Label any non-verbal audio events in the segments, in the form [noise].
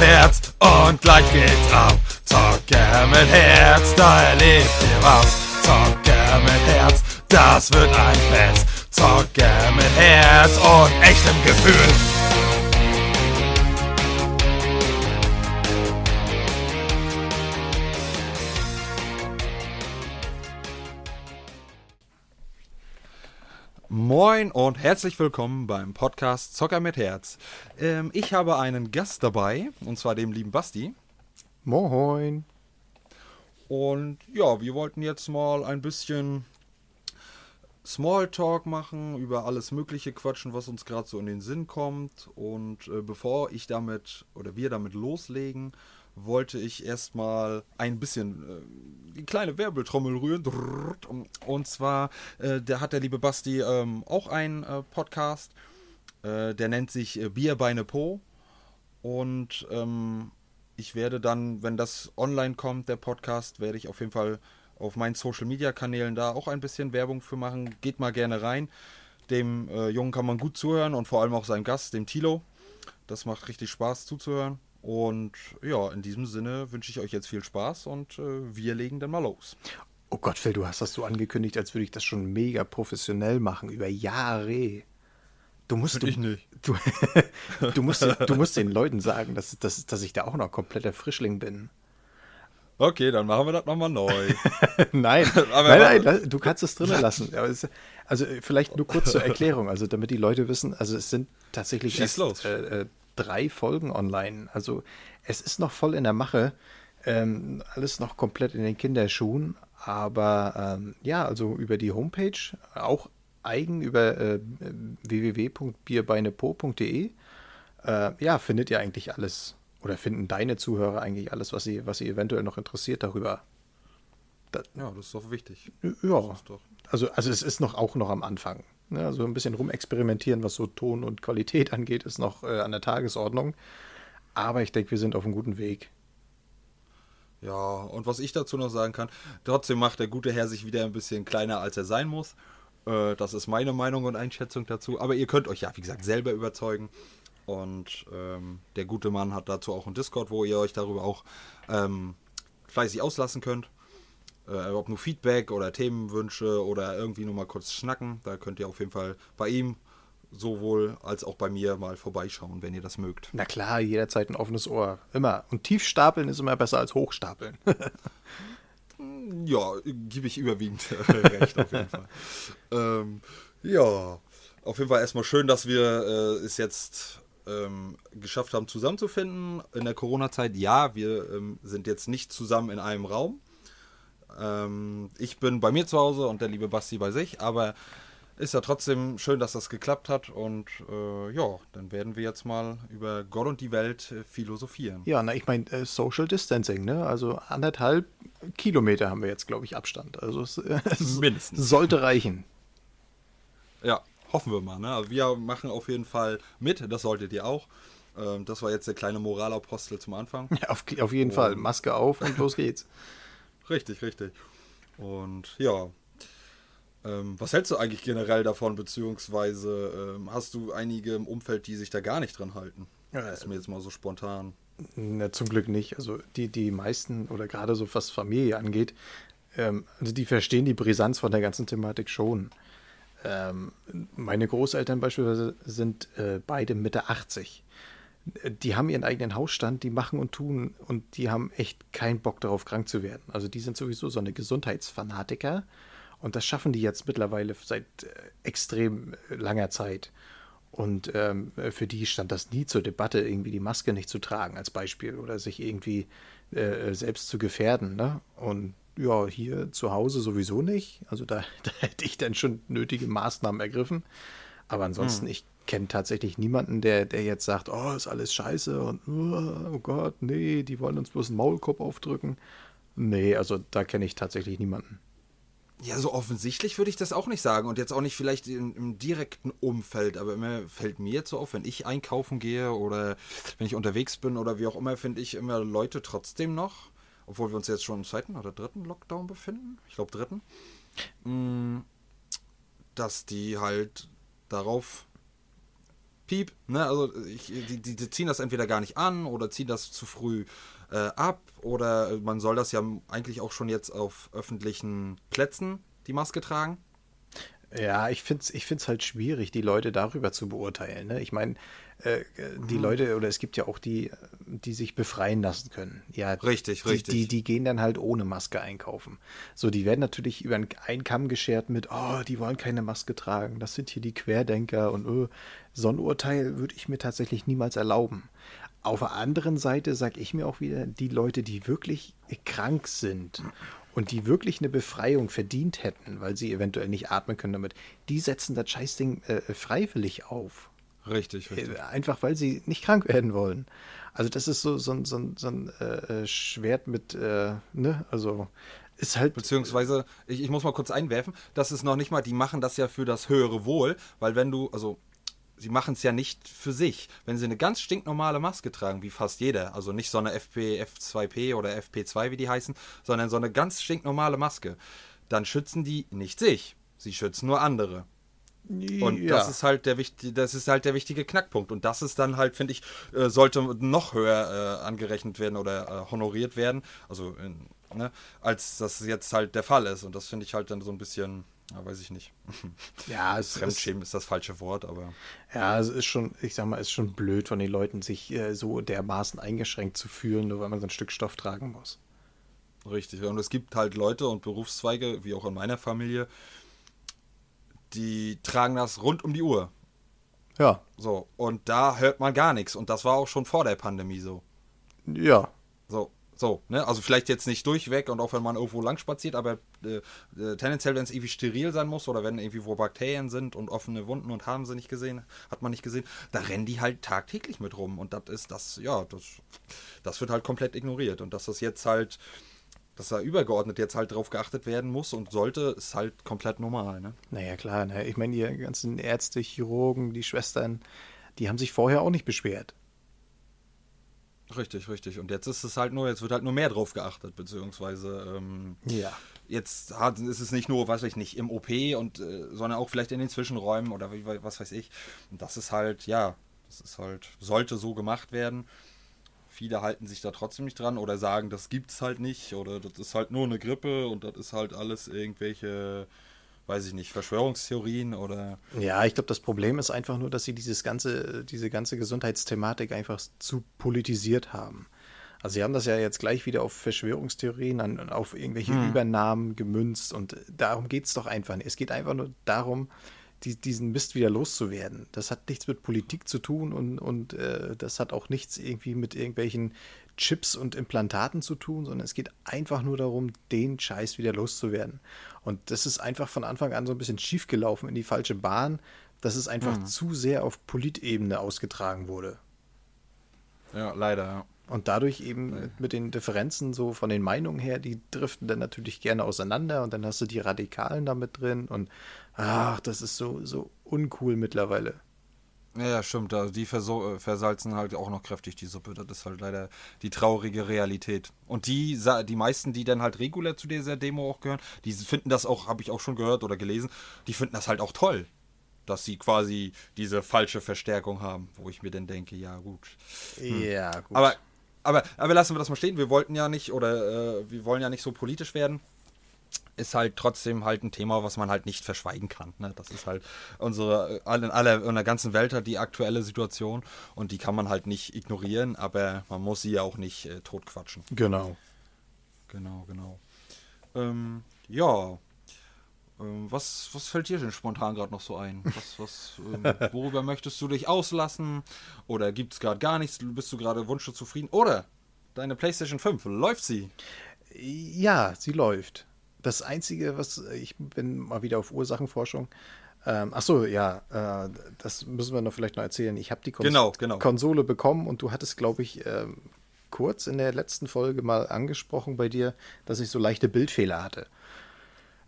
Herz und gleich geht's ab. Zocker mit Herz, da erlebt ihr was. Zocker mit Herz, das wird ein Fest. Zocker mit Herz und echtem Gefühl. Moin und herzlich willkommen beim Podcast Zocker mit Herz. Ähm, ich habe einen Gast dabei, und zwar dem lieben Basti. Moin. Und ja, wir wollten jetzt mal ein bisschen Smalltalk machen, über alles Mögliche quatschen, was uns gerade so in den Sinn kommt. Und äh, bevor ich damit oder wir damit loslegen, wollte ich erstmal ein bisschen äh, die kleine Werbeltrommel rühren. Und zwar, äh, der hat der liebe Basti ähm, auch einen äh, Podcast. Äh, der nennt sich äh, Bierbeine Po. Und ähm, ich werde dann, wenn das online kommt, der Podcast, werde ich auf jeden Fall auf meinen Social Media Kanälen da auch ein bisschen Werbung für machen. Geht mal gerne rein. Dem äh, Jungen kann man gut zuhören und vor allem auch seinem Gast, dem Tilo. Das macht richtig Spaß zuzuhören. Und ja, in diesem Sinne wünsche ich euch jetzt viel Spaß und äh, wir legen dann mal los. Oh Gott, Phil, du hast das so angekündigt, als würde ich das schon mega professionell machen, über Jahre. Du musst, du, ich nicht. [laughs] Du, du, musst, du musst den Leuten sagen, dass, dass, dass ich da auch noch kompletter Frischling bin. Okay, dann machen wir das nochmal neu. [laughs] nein, [laughs] nein, nein, du kannst es drinnen lassen. Es, also vielleicht nur kurz zur Erklärung, also damit die Leute wissen, also es sind tatsächlich erst, äh, drei Folgen online. Also es ist noch voll in der Mache. Ähm, alles noch komplett in den Kinderschuhen. Aber ähm, ja, also über die Homepage, auch eigen über äh, www.bierbeinepo.de, äh, ja, findet ihr eigentlich alles. Oder finden deine Zuhörer eigentlich alles, was sie, was sie eventuell noch interessiert darüber. Das, ja, das ist doch wichtig. Ja. Doch also, also es ist noch auch noch am Anfang. Ne? Also ein bisschen rumexperimentieren, was so Ton und Qualität [laughs] angeht, ist noch äh, an der Tagesordnung. Aber ich denke, wir sind auf einem guten Weg. Ja, und was ich dazu noch sagen kann, trotzdem macht der gute Herr sich wieder ein bisschen kleiner, als er sein muss. Äh, das ist meine Meinung und Einschätzung dazu. Aber ihr könnt euch ja, wie gesagt, selber überzeugen. Und ähm, der gute Mann hat dazu auch einen Discord, wo ihr euch darüber auch ähm, fleißig auslassen könnt. Äh, ob nur Feedback oder Themenwünsche oder irgendwie nur mal kurz schnacken. Da könnt ihr auf jeden Fall bei ihm sowohl als auch bei mir mal vorbeischauen, wenn ihr das mögt. Na klar, jederzeit ein offenes Ohr. Immer. Und tief stapeln ist immer besser als hochstapeln. [laughs] ja, gebe ich überwiegend recht auf jeden Fall. [laughs] ähm, ja, auf jeden Fall erstmal schön, dass wir äh, es jetzt ähm, geschafft haben, zusammenzufinden in der Corona-Zeit. Ja, wir ähm, sind jetzt nicht zusammen in einem Raum. Ähm, ich bin bei mir zu Hause und der liebe Basti bei sich, aber ist ja trotzdem schön, dass das geklappt hat und äh, ja, dann werden wir jetzt mal über Gott und die Welt äh, philosophieren. Ja, na, ich meine äh, Social Distancing, ne? Also anderthalb Kilometer haben wir jetzt, glaube ich, Abstand. Also es, [laughs] es Mindestens. sollte reichen. Ja, hoffen wir mal. Ne? Wir machen auf jeden Fall mit, das solltet ihr auch. Ähm, das war jetzt der kleine Moralapostel zum Anfang. [laughs] Ja, auf, auf jeden und Fall. Maske auf und los geht's. [laughs] richtig, richtig. Und ja, ähm, was hältst du eigentlich generell davon, beziehungsweise ähm, hast du einige im Umfeld, die sich da gar nicht dran halten? Das ist mir jetzt mal so spontan. Na, zum Glück nicht. Also die, die meisten oder gerade so was Familie angeht, ähm, also die verstehen die Brisanz von der ganzen Thematik schon. Ähm, meine Großeltern beispielsweise sind äh, beide Mitte 80. Die haben ihren eigenen Hausstand, die machen und tun und die haben echt keinen Bock darauf, krank zu werden. Also die sind sowieso so eine Gesundheitsfanatiker und das schaffen die jetzt mittlerweile seit äh, extrem äh, langer Zeit. Und ähm, für die stand das nie zur Debatte, irgendwie die Maske nicht zu tragen als Beispiel oder sich irgendwie äh, selbst zu gefährden. Ne? Und ja, hier zu Hause sowieso nicht. Also da, [laughs] da hätte ich dann schon nötige Maßnahmen ergriffen. Aber ansonsten, hm. ich kenne tatsächlich niemanden, der, der jetzt sagt, oh, ist alles scheiße und oh Gott, nee, die wollen uns bloß einen Maulkorb aufdrücken. Nee, also da kenne ich tatsächlich niemanden. Ja, so offensichtlich würde ich das auch nicht sagen und jetzt auch nicht vielleicht im, im, direkten Umfeld, aber immer fällt mir jetzt so auf, wenn ich einkaufen gehe oder wenn ich unterwegs bin oder wie auch immer, finde ich immer Leute trotzdem noch, obwohl wir uns jetzt schon im zweiten oder dritten Lockdown befinden, ich glaube dritten, mm, dass die halt darauf piep, ne, also ich, die, die, die, ziehen das entweder gar nicht an oder ziehen das zu früh äh, ab oder man soll das ja eigentlich auch schon jetzt auf öffentlichen Plätzen die Maske tragen. Ja, ich finde es ich find's halt schwierig, die Leute darüber zu beurteilen. Ne? Ich meine, äh, die mhm. Leute, oder es gibt ja auch die, die sich befreien lassen können. Ja, richtig, die, richtig. Die, die gehen dann halt ohne Maske einkaufen. So, die werden natürlich über einen Kamm geschert mit, oh, die wollen keine Maske tragen, das sind hier die Querdenker und oh, so ein Urteil würde ich mir tatsächlich niemals erlauben. Auf der anderen Seite sage ich mir auch wieder, die Leute, die wirklich krank sind und die wirklich eine Befreiung verdient hätten, weil sie eventuell nicht atmen können damit, die setzen das Scheißding äh, freiwillig auf. Richtig, richtig. Äh, einfach weil sie nicht krank werden wollen. Also das ist so, so, so, so ein äh, Schwert mit, äh, ne, also ist halt. Beziehungsweise, ich, ich muss mal kurz einwerfen, das ist noch nicht mal, die machen das ja für das höhere Wohl, weil wenn du, also sie machen es ja nicht für sich. Wenn sie eine ganz stinknormale Maske tragen, wie fast jeder, also nicht so eine FP, F2P oder FP2, wie die heißen, sondern so eine ganz stinknormale Maske, dann schützen die nicht sich. Sie schützen nur andere. Und ja. das ist halt der wichtige, das ist halt der wichtige Knackpunkt. Und das ist dann halt, finde ich, äh, sollte noch höher äh, angerechnet werden oder äh, honoriert werden. Also in, ne, als das jetzt halt der Fall ist. Und das finde ich halt dann so ein bisschen ja, weiß ich nicht. [laughs] Ja, es Fremdschämen ist, ist das falsche Wort, aber. Ja, es ist schon, ich sag mal, es ist schon blöd von den Leuten, sich äh, so dermaßen eingeschränkt zu fühlen, nur weil man so ein Stück Stoff tragen muss. Richtig. Und es gibt halt Leute und Berufszweige, wie auch in meiner Familie, die tragen das rund um die Uhr. Ja. So. Und da hört man gar nichts. Und das war auch schon vor der Pandemie so. Ja. So. So, ne? Also vielleicht jetzt nicht durchweg und auch wenn man irgendwo lang spaziert, aber äh, äh, tendenziell, wenn es irgendwie steril sein muss oder wenn irgendwie wo Bakterien sind und offene Wunden und haben sie nicht gesehen, hat man nicht gesehen, da rennen die halt tagtäglich mit rum. Und das ist das, ja, das, das wird halt komplett ignoriert. Und dass das jetzt halt, dass da übergeordnet jetzt halt drauf geachtet werden muss und sollte, ist halt komplett normal, ne? Naja, klar, ne? Ich meine, die ganzen Ärzte, Chirurgen, die Schwestern, die haben sich vorher auch nicht beschwert. Richtig, richtig. Und jetzt ist es halt nur, jetzt wird halt nur mehr drauf geachtet, beziehungsweise ähm, ja. jetzt hat, ist es nicht nur, weiß ich nicht, im OP und äh, sondern auch vielleicht in den Zwischenräumen oder wie, was weiß ich. Und das ist halt, ja, das ist halt, sollte so gemacht werden. Viele halten sich da trotzdem nicht dran oder sagen, das gibt's halt nicht oder das ist halt nur eine Grippe und das ist halt alles irgendwelche weiß ich nicht, Verschwörungstheorien oder. Ja, ich glaube, das Problem ist einfach nur, dass sie dieses ganze, diese ganze Gesundheitsthematik einfach zu politisiert haben. Also sie haben das ja jetzt gleich wieder auf Verschwörungstheorien, an, auf irgendwelche hm. Übernahmen gemünzt und darum geht es doch einfach nicht. Es geht einfach nur darum, die, diesen Mist wieder loszuwerden. Das hat nichts mit Politik zu tun und, und äh, das hat auch nichts irgendwie mit irgendwelchen Chips und Implantaten zu tun, sondern es geht einfach nur darum, den Scheiß wieder loszuwerden. Und das ist einfach von Anfang an so ein bisschen schief gelaufen in die falsche Bahn, dass es einfach mhm. zu sehr auf Politebene ausgetragen wurde. Ja, leider, ja. Und dadurch eben nee. mit den Differenzen so von den Meinungen her, die driften dann natürlich gerne auseinander und dann hast du die Radikalen da mit drin und ach, das ist so, so uncool mittlerweile. Ja, stimmt. Also die äh, versalzen halt auch noch kräftig die Suppe. Das ist halt leider die traurige Realität. Und die, die meisten, die dann halt regulär zu dieser Demo auch gehören, die finden das auch, habe ich auch schon gehört oder gelesen, die finden das halt auch toll, dass sie quasi diese falsche Verstärkung haben, wo ich mir dann denke, ja gut. Hm. Ja, gut. Aber, aber, aber lassen wir das mal stehen. Wir wollten ja nicht oder äh, wir wollen ja nicht so politisch werden ist halt trotzdem halt ein Thema, was man halt nicht verschweigen kann. Ne? Das ist halt unsere, in aller, in der ganzen Welt hat die aktuelle Situation und die kann man halt nicht ignorieren, aber man muss sie ja auch nicht äh, totquatschen. Genau. Genau, genau. Ähm, ja. Ähm, was, was fällt dir denn spontan gerade noch so ein? Was, was, ähm, [laughs] worüber möchtest du dich auslassen? Oder gibt es gerade gar nichts? Bist du gerade wunschlos zufrieden? Oder deine PlayStation 5, läuft sie? Ja, sie läuft das Einzige, was ich bin mal wieder auf Ursachenforschung. Ähm, ach so, ja, äh, das müssen wir noch vielleicht noch erzählen. Ich habe die Kons genau, genau. Konsole bekommen und du hattest, glaube ich, ähm, kurz in der letzten Folge mal angesprochen bei dir, dass ich so leichte Bildfehler hatte.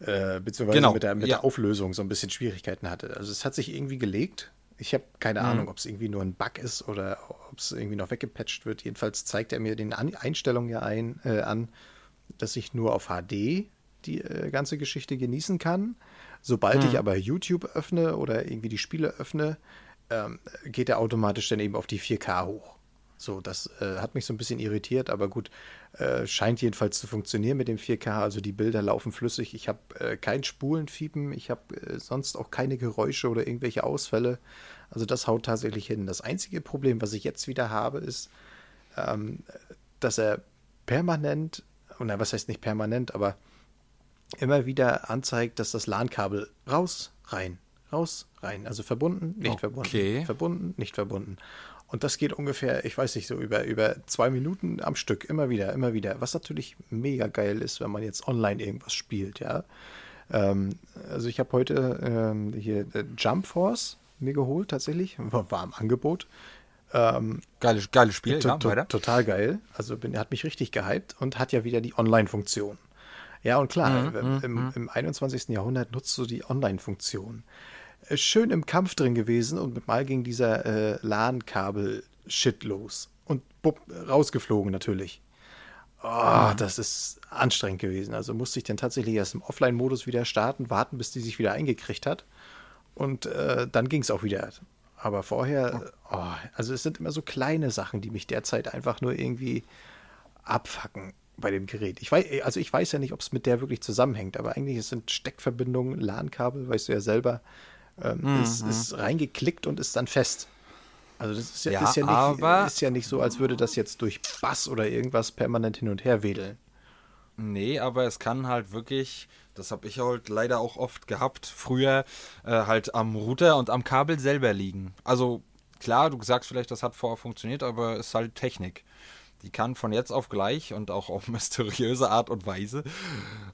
Äh, beziehungsweise genau, mit, der, mit ja. der Auflösung so ein bisschen Schwierigkeiten hatte. Also es hat sich irgendwie gelegt. Ich habe keine mhm. Ahnung, ob es irgendwie nur ein Bug ist oder ob es irgendwie noch weggepatcht wird. Jedenfalls zeigt er mir den an Einstellungen ja ein, äh, an, dass ich nur auf HD die äh, ganze Geschichte genießen kann. Sobald hm. ich aber YouTube öffne oder irgendwie die Spiele öffne, ähm, geht er automatisch dann eben auf die 4K hoch. So, das äh, hat mich so ein bisschen irritiert, aber gut, äh, scheint jedenfalls zu funktionieren mit dem 4K. Also die Bilder laufen flüssig. Ich habe äh, kein Spulenfiepen, ich habe äh, sonst auch keine Geräusche oder irgendwelche Ausfälle. Also das haut tatsächlich hin. Das einzige Problem, was ich jetzt wieder habe, ist, ähm, dass er permanent, oder was heißt nicht permanent, aber immer wieder anzeigt, dass das LAN-Kabel raus, rein, raus, rein. Also verbunden, nicht okay. verbunden, verbunden, nicht verbunden. Und das geht ungefähr, ich weiß nicht, so über, über zwei Minuten am Stück, immer wieder, immer wieder. Was natürlich mega geil ist, wenn man jetzt online irgendwas spielt, ja. Ähm, also ich habe heute ähm, hier äh, Jump Force mir geholt, tatsächlich. War, war im Angebot. Ähm, geiles, geiles Spiel, to, ja, Total geil. Also bin, hat mich richtig gehypt und hat ja wieder die Online-Funktion. Ja, und klar, mhm, im, mhm. im 21. Jahrhundert nutzt du die Online-Funktion. Äh, schön im Kampf drin gewesen und mal ging dieser äh, LAN-Kabel-Shit los. Und bupp, rausgeflogen natürlich. Oh, das ist anstrengend gewesen. Also musste ich dann tatsächlich erst im Offline-Modus wieder starten, warten, bis die sich wieder eingekriegt hat. Und äh, dann ging es auch wieder. Aber vorher, oh, also es sind immer so kleine Sachen, die mich derzeit einfach nur irgendwie abfacken bei dem Gerät. Ich weiß, also ich weiß ja nicht, ob es mit der wirklich zusammenhängt, aber eigentlich sind Steckverbindungen, LAN-Kabel, weißt du ja selber, ähm, mhm. ist, ist reingeklickt und ist dann fest. Also das ist ja, ja, ist, ja nicht, ist ja nicht so, als würde das jetzt durch Bass oder irgendwas permanent hin und her wedeln. Nee, aber es kann halt wirklich, das habe ich halt leider auch oft gehabt, früher äh, halt am Router und am Kabel selber liegen. Also klar, du sagst vielleicht, das hat vorher funktioniert, aber es ist halt Technik die kann von jetzt auf gleich und auch auf [laughs] mysteriöse Art und Weise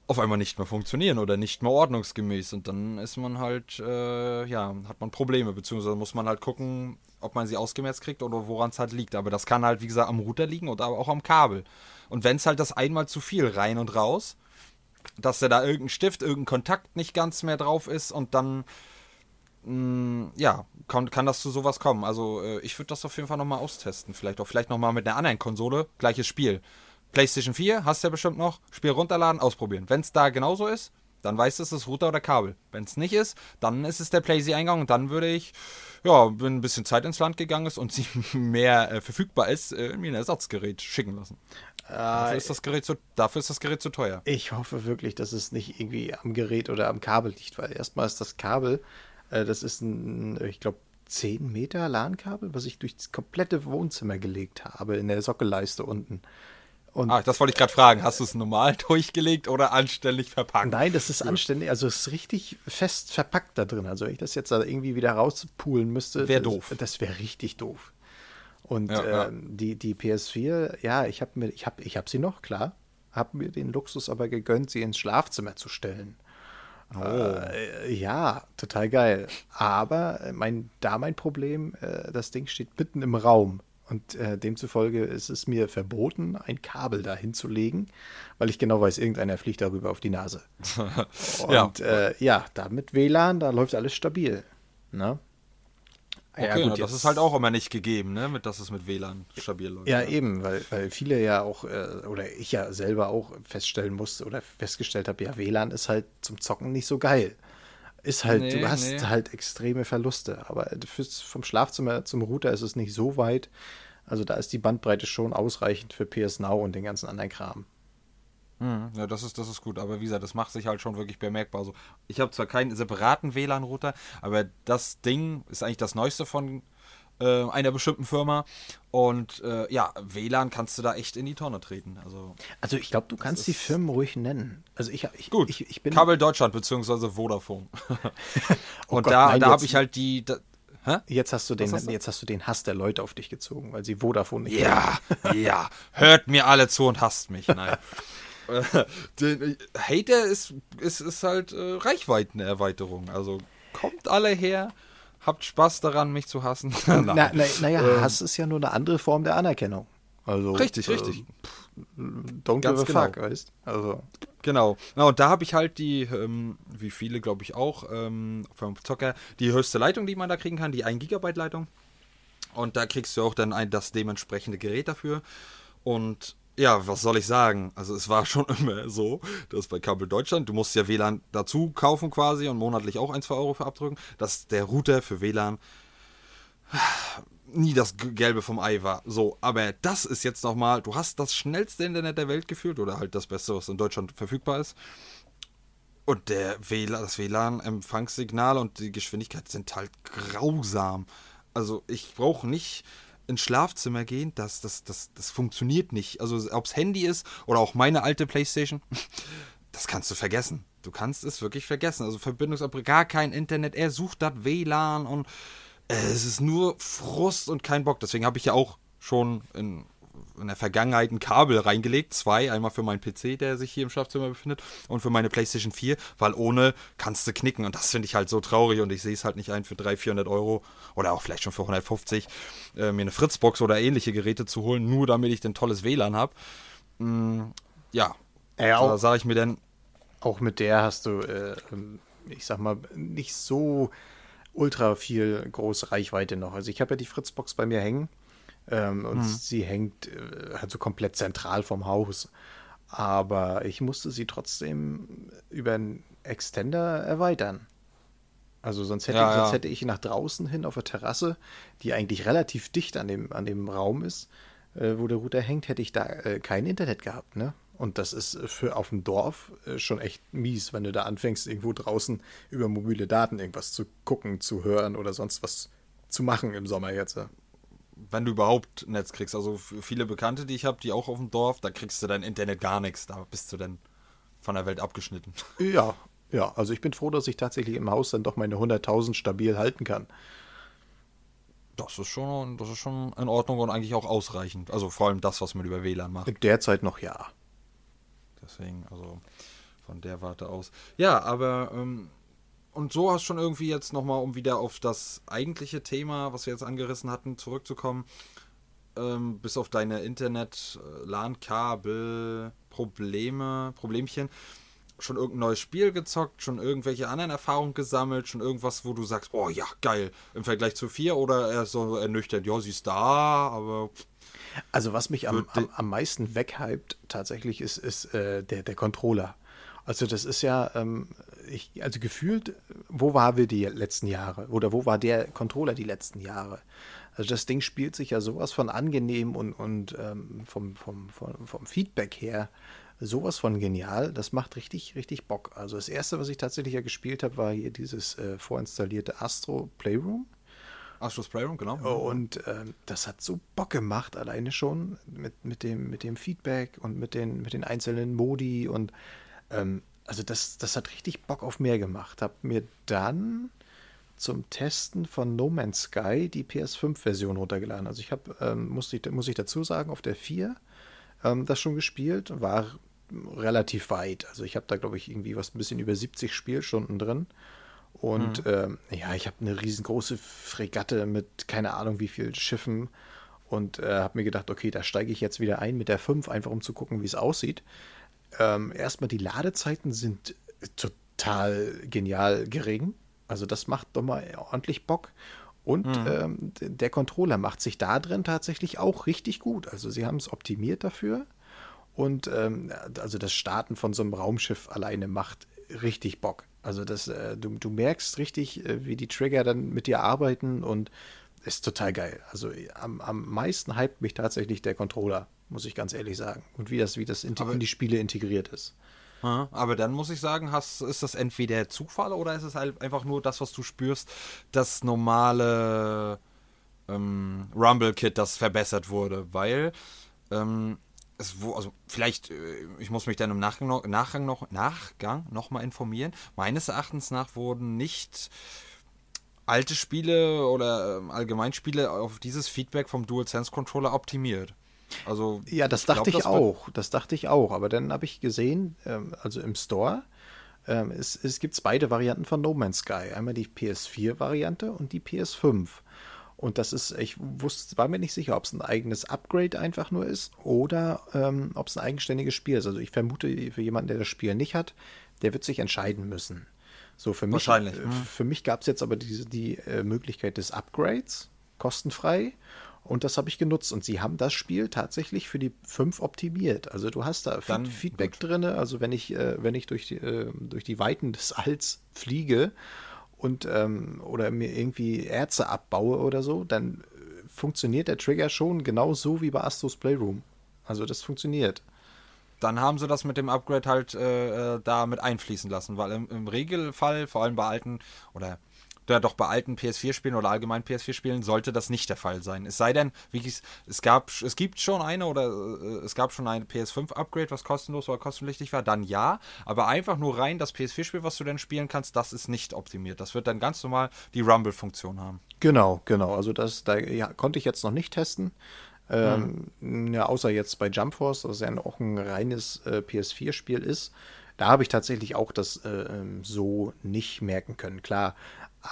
auf einmal nicht mehr funktionieren oder nicht mehr ordnungsgemäß. Und dann ist man halt, äh, ja, hat man Probleme, beziehungsweise muss man halt gucken, ob man sie ausgemerzt kriegt oder woran es halt liegt. Aber das kann halt, wie gesagt, am Router liegen und aber auch am Kabel. Und wenn es halt das einmal zu viel rein und raus, dass da irgendein Stift, irgendein Kontakt nicht ganz mehr drauf ist und dann Mm, ja, kann, kann das zu sowas kommen. Also äh, ich würde das auf jeden Fall nochmal austesten. Vielleicht auch vielleicht nochmal mit einer anderen Konsole. Gleiches Spiel. PlayStation 4 hast du ja bestimmt noch. Spiel runterladen, ausprobieren. Wenn es da genauso ist, dann weißt du, es ist Router oder Kabel. Wenn es nicht ist, dann ist es der PlayStation-Eingang und dann würde ich, ja, wenn ein bisschen Zeit ins Land gegangen ist und [laughs] sie mehr äh, verfügbar ist, äh, mir ein Ersatzgerät schicken lassen. Dafür ist, das Gerät zu, dafür ist das Gerät zu teuer. Ich hoffe wirklich, dass es nicht irgendwie am Gerät oder am Kabel liegt, weil erstmal ist das Kabel äh, das ist ein, ich glaube, 10 Meter LAN-Kabel, was ich durchs komplette Wohnzimmer gelegt habe, in der Sockelleiste unten. Und ah, das wollte ich gerade fragen. Hast du es normal [laughs] durchgelegt oder anständig verpackt? Nein, das ist anständig. Also es ist richtig fest verpackt da drin. Also wenn ich das jetzt da irgendwie wieder rauspulen müsste, wäre doof. Das wäre richtig doof. Und ja, ja. Ähm, die, die PS4, ja, ich habe mir, ich habe, ich habe sie noch, klar, habe mir den Luxus aber gegönnt, sie ins Schlafzimmer zu stellen. Oh. Äh, ja, total geil. Aber äh, mein, da mein Problem, äh, das Ding steht mitten im Raum. Und äh, demzufolge ist es mir verboten, ein Kabel da hinzulegen, weil ich genau weiß, irgendeiner fliegt darüber auf die Nase. [laughs] Und ja, äh, ja da mit WLAN, da läuft alles stabil. Ne? Okay, ja, gut, das ist halt auch immer nicht gegeben, ne? mit, dass es mit WLAN stabil läuft. Ja, ja. eben, weil, weil viele ja auch, äh, oder ich ja selber auch feststellen musste oder festgestellt habe, ja, WLAN ist halt zum Zocken nicht so geil. Ist halt, nee, du hast nee. halt extreme Verluste. Aber fürs, vom Schlafzimmer zum Router ist es nicht so weit. Also da ist die Bandbreite schon ausreichend für PS Now und den ganzen anderen Kram. Mhm, ja, das ist, das ist gut. Aber wie gesagt, das macht sich halt schon wirklich bemerkbar. So, ich habe zwar keinen separaten WLAN-Router, aber das Ding ist eigentlich das Neueste von äh, einer bestimmten Firma. Und äh, ja, WLAN kannst du da echt in die Tonne treten. Also, also ich glaube, du kannst die Firmen ruhig nennen. Also ich, ich, gut, ich, ich bin Kabel Deutschland bzw. Vodafone. [laughs] [laughs] oh und Gott, da, da habe ich halt die. Da, Jetzt hast du den, hast jetzt hast du den Hass der Leute auf dich gezogen, weil sie Vodafone nicht. Ja, ja. Hört mir alle zu und hasst mich. Nein. [laughs] [laughs] den Hater ist, ist, ist halt äh, Reichweitenerweiterung. Also kommt alle her, habt Spaß daran, mich zu hassen. [laughs] Naja, na, na ähm, Hass ist ja nur eine andere Form der Anerkennung. Also, richtig, richtig. Äh, don't Ganz give a fuck, genau. weißt Also. Genau. Na, und da habe ich halt die, ähm, wie viele glaube ich auch, ähm, vom Zocker, die höchste Leitung, die man da kriegen kann, die 1 Gigabyte Leitung. Und da kriegst du auch dann ein, das dementsprechende Gerät dafür. Und ja, was soll ich sagen? Also es war [laughs] schon immer so, dass bei Kabel Deutschland, du musst ja WLAN dazu kaufen quasi und monatlich auch ein, zwei Euro für abdrücken, dass der Router für WLAN nie das Gelbe vom Ei war. So, aber das ist jetzt nochmal, du hast das schnellste Internet der Welt gefühlt oder halt das Beste, was in Deutschland verfügbar ist. Und der WLAN, das WLAN-Empfangssignal und die Geschwindigkeit sind halt grausam. Also ich brauche nicht ins Schlafzimmer gehen, das, das, das, das funktioniert nicht. Also ob es Handy ist oder auch meine alte Playstation, [laughs] das kannst du vergessen. Du kannst es wirklich vergessen. Also Verbindungsabbruch, gar kein Internet, er sucht das WLAN und äh, es ist nur Frust und kein Bock. Deswegen habe ich ja auch schon in, in, der Vergangenheit ein Kabel reingelegt. Zwei, einmal für meinen PC, der sich hier im Schlafzimmer befindet, und für meine PlayStation 4, weil ohne kannst du knicken. Und das finde ich halt so traurig und ich sehe es halt nicht ein, für 300, 400 Euro oder auch vielleicht schon für 150 äh, mir eine Fritzbox oder ähnliche Geräte zu holen, nur damit ich ein tolles WLAN habe. Mm, ja, ja da sage ich mir dann. Auch mit der hast du, äh, ähm, ich sag mal, nicht so ultra viel große Reichweite noch. Also ich habe ja die Fritzbox bei mir hängen ähm, und mhm. sie hängt äh, halt so komplett zentral vom Haus. Aber ich musste sie trotzdem über einen Extender erweitern. Also sonst hätte, ja, sonst ja. hätte ich nach draußen hin auf der Terrasse, die eigentlich relativ dicht an dem, an dem Raum ist, äh, wo der Router hängt, hätte ich da äh, kein Internet gehabt, ne? Und das ist für auf dem Dorf äh, schon echt mies, wenn du da anfängst, irgendwo draußen über mobile Daten irgendwas zu gucken, zu hören oder sonst was zu machen im Sommer jetzt. Wenn du überhaupt Netz kriegst. Also viele Bekannte, die ich habe, die auch auf dem Dorf, da kriegst du dein Internet gar nichts. Da bist du dann von der Welt abgeschnitten. [laughs] Ja, ja. Also ich bin froh, dass ich tatsächlich im Haus dann doch meine 100.000 stabil halten kann. Das ist schon, das ist schon in Ordnung und eigentlich auch ausreichend. Also vor allem das, was man über WLAN macht. Derzeit noch ja. Deswegen, also von der Warte aus. Ja, aber ähm, und so hast du schon irgendwie jetzt nochmal, um wieder auf das eigentliche Thema, was wir jetzt angerissen hatten, zurückzukommen, ähm, bis auf deine Internet, äh, LAN-Kabel, Probleme, Problemchen, schon irgendein neues Spiel gezockt, schon irgendwelche anderen Erfahrungen gesammelt, schon irgendwas, wo du sagst, oh ja, geil, im Vergleich zu 4 oder er so ernüchtert, ja, sie ist da, aber also was mich am, am, am meisten weghypt tatsächlich ist, ist äh, der, der Controller. Also das ist ja, ähm, ich, also gefühlt, wo waren wir die letzten Jahre? Oder wo war der Controller die letzten Jahre? Also das Ding spielt sich ja sowas von angenehm und, und ähm, vom, vom, vom, vom Feedback her sowas von genial. Das macht richtig, richtig Bock. Also das erste, was ich tatsächlich ja gespielt habe, war hier dieses äh, vorinstallierte Astro Playroom. Astros Playroom, genau. Und ähm, das hat so Bock gemacht, alleine schon mit, mit, dem, mit dem Feedback und mit den, mit den einzelnen Modi. Und ähm, also das, das hat richtig Bock auf mehr gemacht. Hab mir dann zum Testen von No Man's Sky die PS5-Version runtergeladen. Also ich habe, ähm, muss, ich, muss ich dazu sagen, auf der 4 ähm, das schon gespielt, war relativ weit. Also ich habe da, glaube ich, irgendwie was ein bisschen über 70 Spielstunden drin. Und mhm. ähm, ja, ich habe eine riesengroße Fregatte mit keine Ahnung wie vielen Schiffen und äh, habe mir gedacht, okay, da steige ich jetzt wieder ein mit der 5, einfach um zu gucken, wie es aussieht. Ähm, erstmal die Ladezeiten sind total genial gering. Also das macht doch mal ordentlich Bock. Und mhm. ähm, der Controller macht sich da drin tatsächlich auch richtig gut. Also sie haben es optimiert dafür. Und ähm, also das Starten von so einem Raumschiff alleine macht richtig Bock. Also das, äh, du, du merkst richtig, äh, wie die Trigger dann mit dir arbeiten und ist total geil. Also am, am meisten hypt mich tatsächlich der Controller, muss ich ganz ehrlich sagen. Und wie das, wie das in, in die Spiele integriert ist. Aber dann muss ich sagen, hast, ist das entweder Zufall oder ist es halt einfach nur das, was du spürst, das normale ähm, Rumble-Kit, das verbessert wurde? Weil ähm, es wo, also vielleicht, äh, ich muss mich dann im Nachgang noch, Nachgang noch, Nachgang noch mal informieren. Meines Erachtens nach wurden nicht alte Spiele oder ähm, Allgemeinspiele auf dieses Feedback vom DualSense Controller optimiert. Also ja, das dachte ich, glaub, ich auch. Das dachte ich auch. Aber dann habe ich gesehen, ähm, also im Store, ähm, es, es gibt beide Varianten von No Man's Sky. Einmal die PS4-Variante und die PS5. Und das ist, ich wusste, war mir nicht sicher, ob es ein eigenes Upgrade einfach nur ist oder ähm, ob es ein eigenständiges Spiel ist. Also ich vermute, für jemanden, der das Spiel nicht hat, der wird sich entscheiden müssen. So für mich, Wahrscheinlich. Äh, für mich gab es jetzt aber diese, die äh, Möglichkeit des Upgrades, kostenfrei. Und das habe ich genutzt. Und sie haben das Spiel tatsächlich für die 5 optimiert. Also du hast da Dann Feedback drin. Also wenn ich, äh, wenn ich durch die, äh, durch die Weiten des Alls fliege und ähm, oder mir irgendwie Erze abbaue oder so, dann funktioniert der Trigger schon genauso wie bei Astros Playroom. Also das funktioniert. Dann haben sie das mit dem Upgrade halt äh, äh da mit einfließen lassen, weil im, im Regelfall, vor allem bei alten oder ja, doch bei alten PS4-Spielen oder allgemein PS4-Spielen sollte das nicht der Fall sein. Es sei denn, wie es gab, es gibt schon eine oder äh, es gab schon ein PS5-Upgrade, was kostenlos oder kostenpflichtig war, dann ja, aber einfach nur rein das PS4-Spiel, was du dann spielen kannst, das ist nicht optimiert. Das wird dann ganz normal die Rumble-Funktion haben. Genau, genau. Also das da ja, konnte ich jetzt noch nicht testen. Ähm, hm. Ja, außer jetzt bei Jump Force, das ja auch ein reines äh, PS4-Spiel ist. Da habe ich tatsächlich auch das äh, ähm, so nicht merken können. Klar,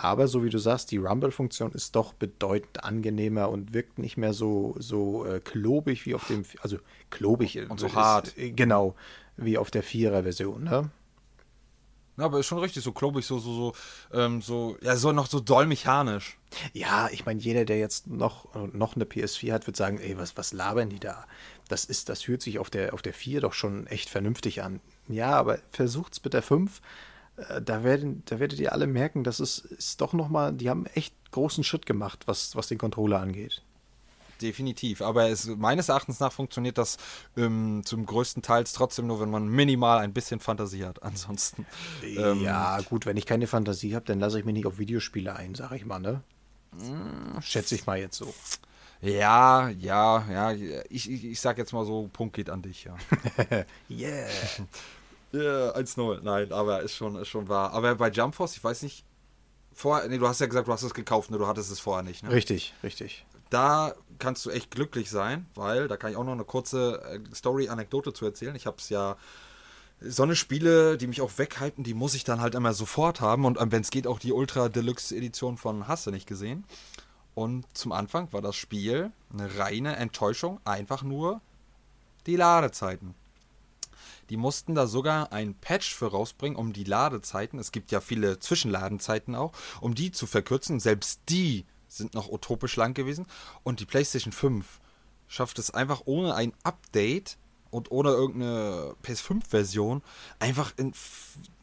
aber so wie du sagst, die Rumble-Funktion ist doch bedeutend angenehmer und wirkt nicht mehr so, so äh, klobig wie auf dem, also klobig und so ist, hart. Äh, genau, wie auf der Vierer-Version, ne? Ja, aber ist schon richtig, so klobig, so, so, so, ähm, so, ja, so noch so doll mechanisch. Ja, ich meine, jeder, der jetzt noch, noch eine PS4 hat, wird sagen, ey, was, was labern die da? Das ist, das fühlt sich auf der, auf der 4 doch schon echt vernünftig an. Ja, aber versucht's mit der 5 äh, da, werden, da werdet ihr alle merken, dass es ist doch nochmal, die haben echt großen Schritt gemacht, was, was den Controller angeht. Definitiv, aber es, meines Erachtens nach funktioniert das ähm, zum größten Teil trotzdem nur, wenn man minimal ein bisschen Fantasie hat. [laughs] Ansonsten. Ähm, ja, gut, wenn ich keine Fantasie habe, dann lasse ich mich nicht auf Videospiele ein, sag ich mal, ne? Mm. Schätze ich mal jetzt so. Ja, ja, ja. Ich, ich, ich sag jetzt mal so, Punkt geht an dich, ja. [laughs] yeah. [laughs] Ja, 1-0. Nein, aber ist schon, ist schon wahr. Aber bei Jump Force, ich weiß nicht, vorher, nee, du hast ja gesagt, du hast es gekauft, ne? du hattest es vorher nicht. Ne? Richtig, richtig. Da kannst du echt glücklich sein, weil da kann ich auch noch eine kurze äh, Story-Anekdote zu erzählen. Ich habe es ja so eine Spiele, die mich auch weghalten, die muss ich dann halt immer sofort haben und ähm, wenn es geht auch die Ultra Deluxe Edition von Hasse nicht gesehen. Und zum Anfang war das Spiel eine reine Enttäuschung, einfach nur die Ladezeiten. Die mussten da sogar ein Patch für rausbringen, um die Ladezeiten, es gibt ja viele Zwischenladenzeiten auch, um die zu verkürzen. Selbst die sind noch utopisch lang gewesen. Und die PlayStation 5 schafft es einfach ohne ein Update und ohne irgendeine PS5-Version einfach in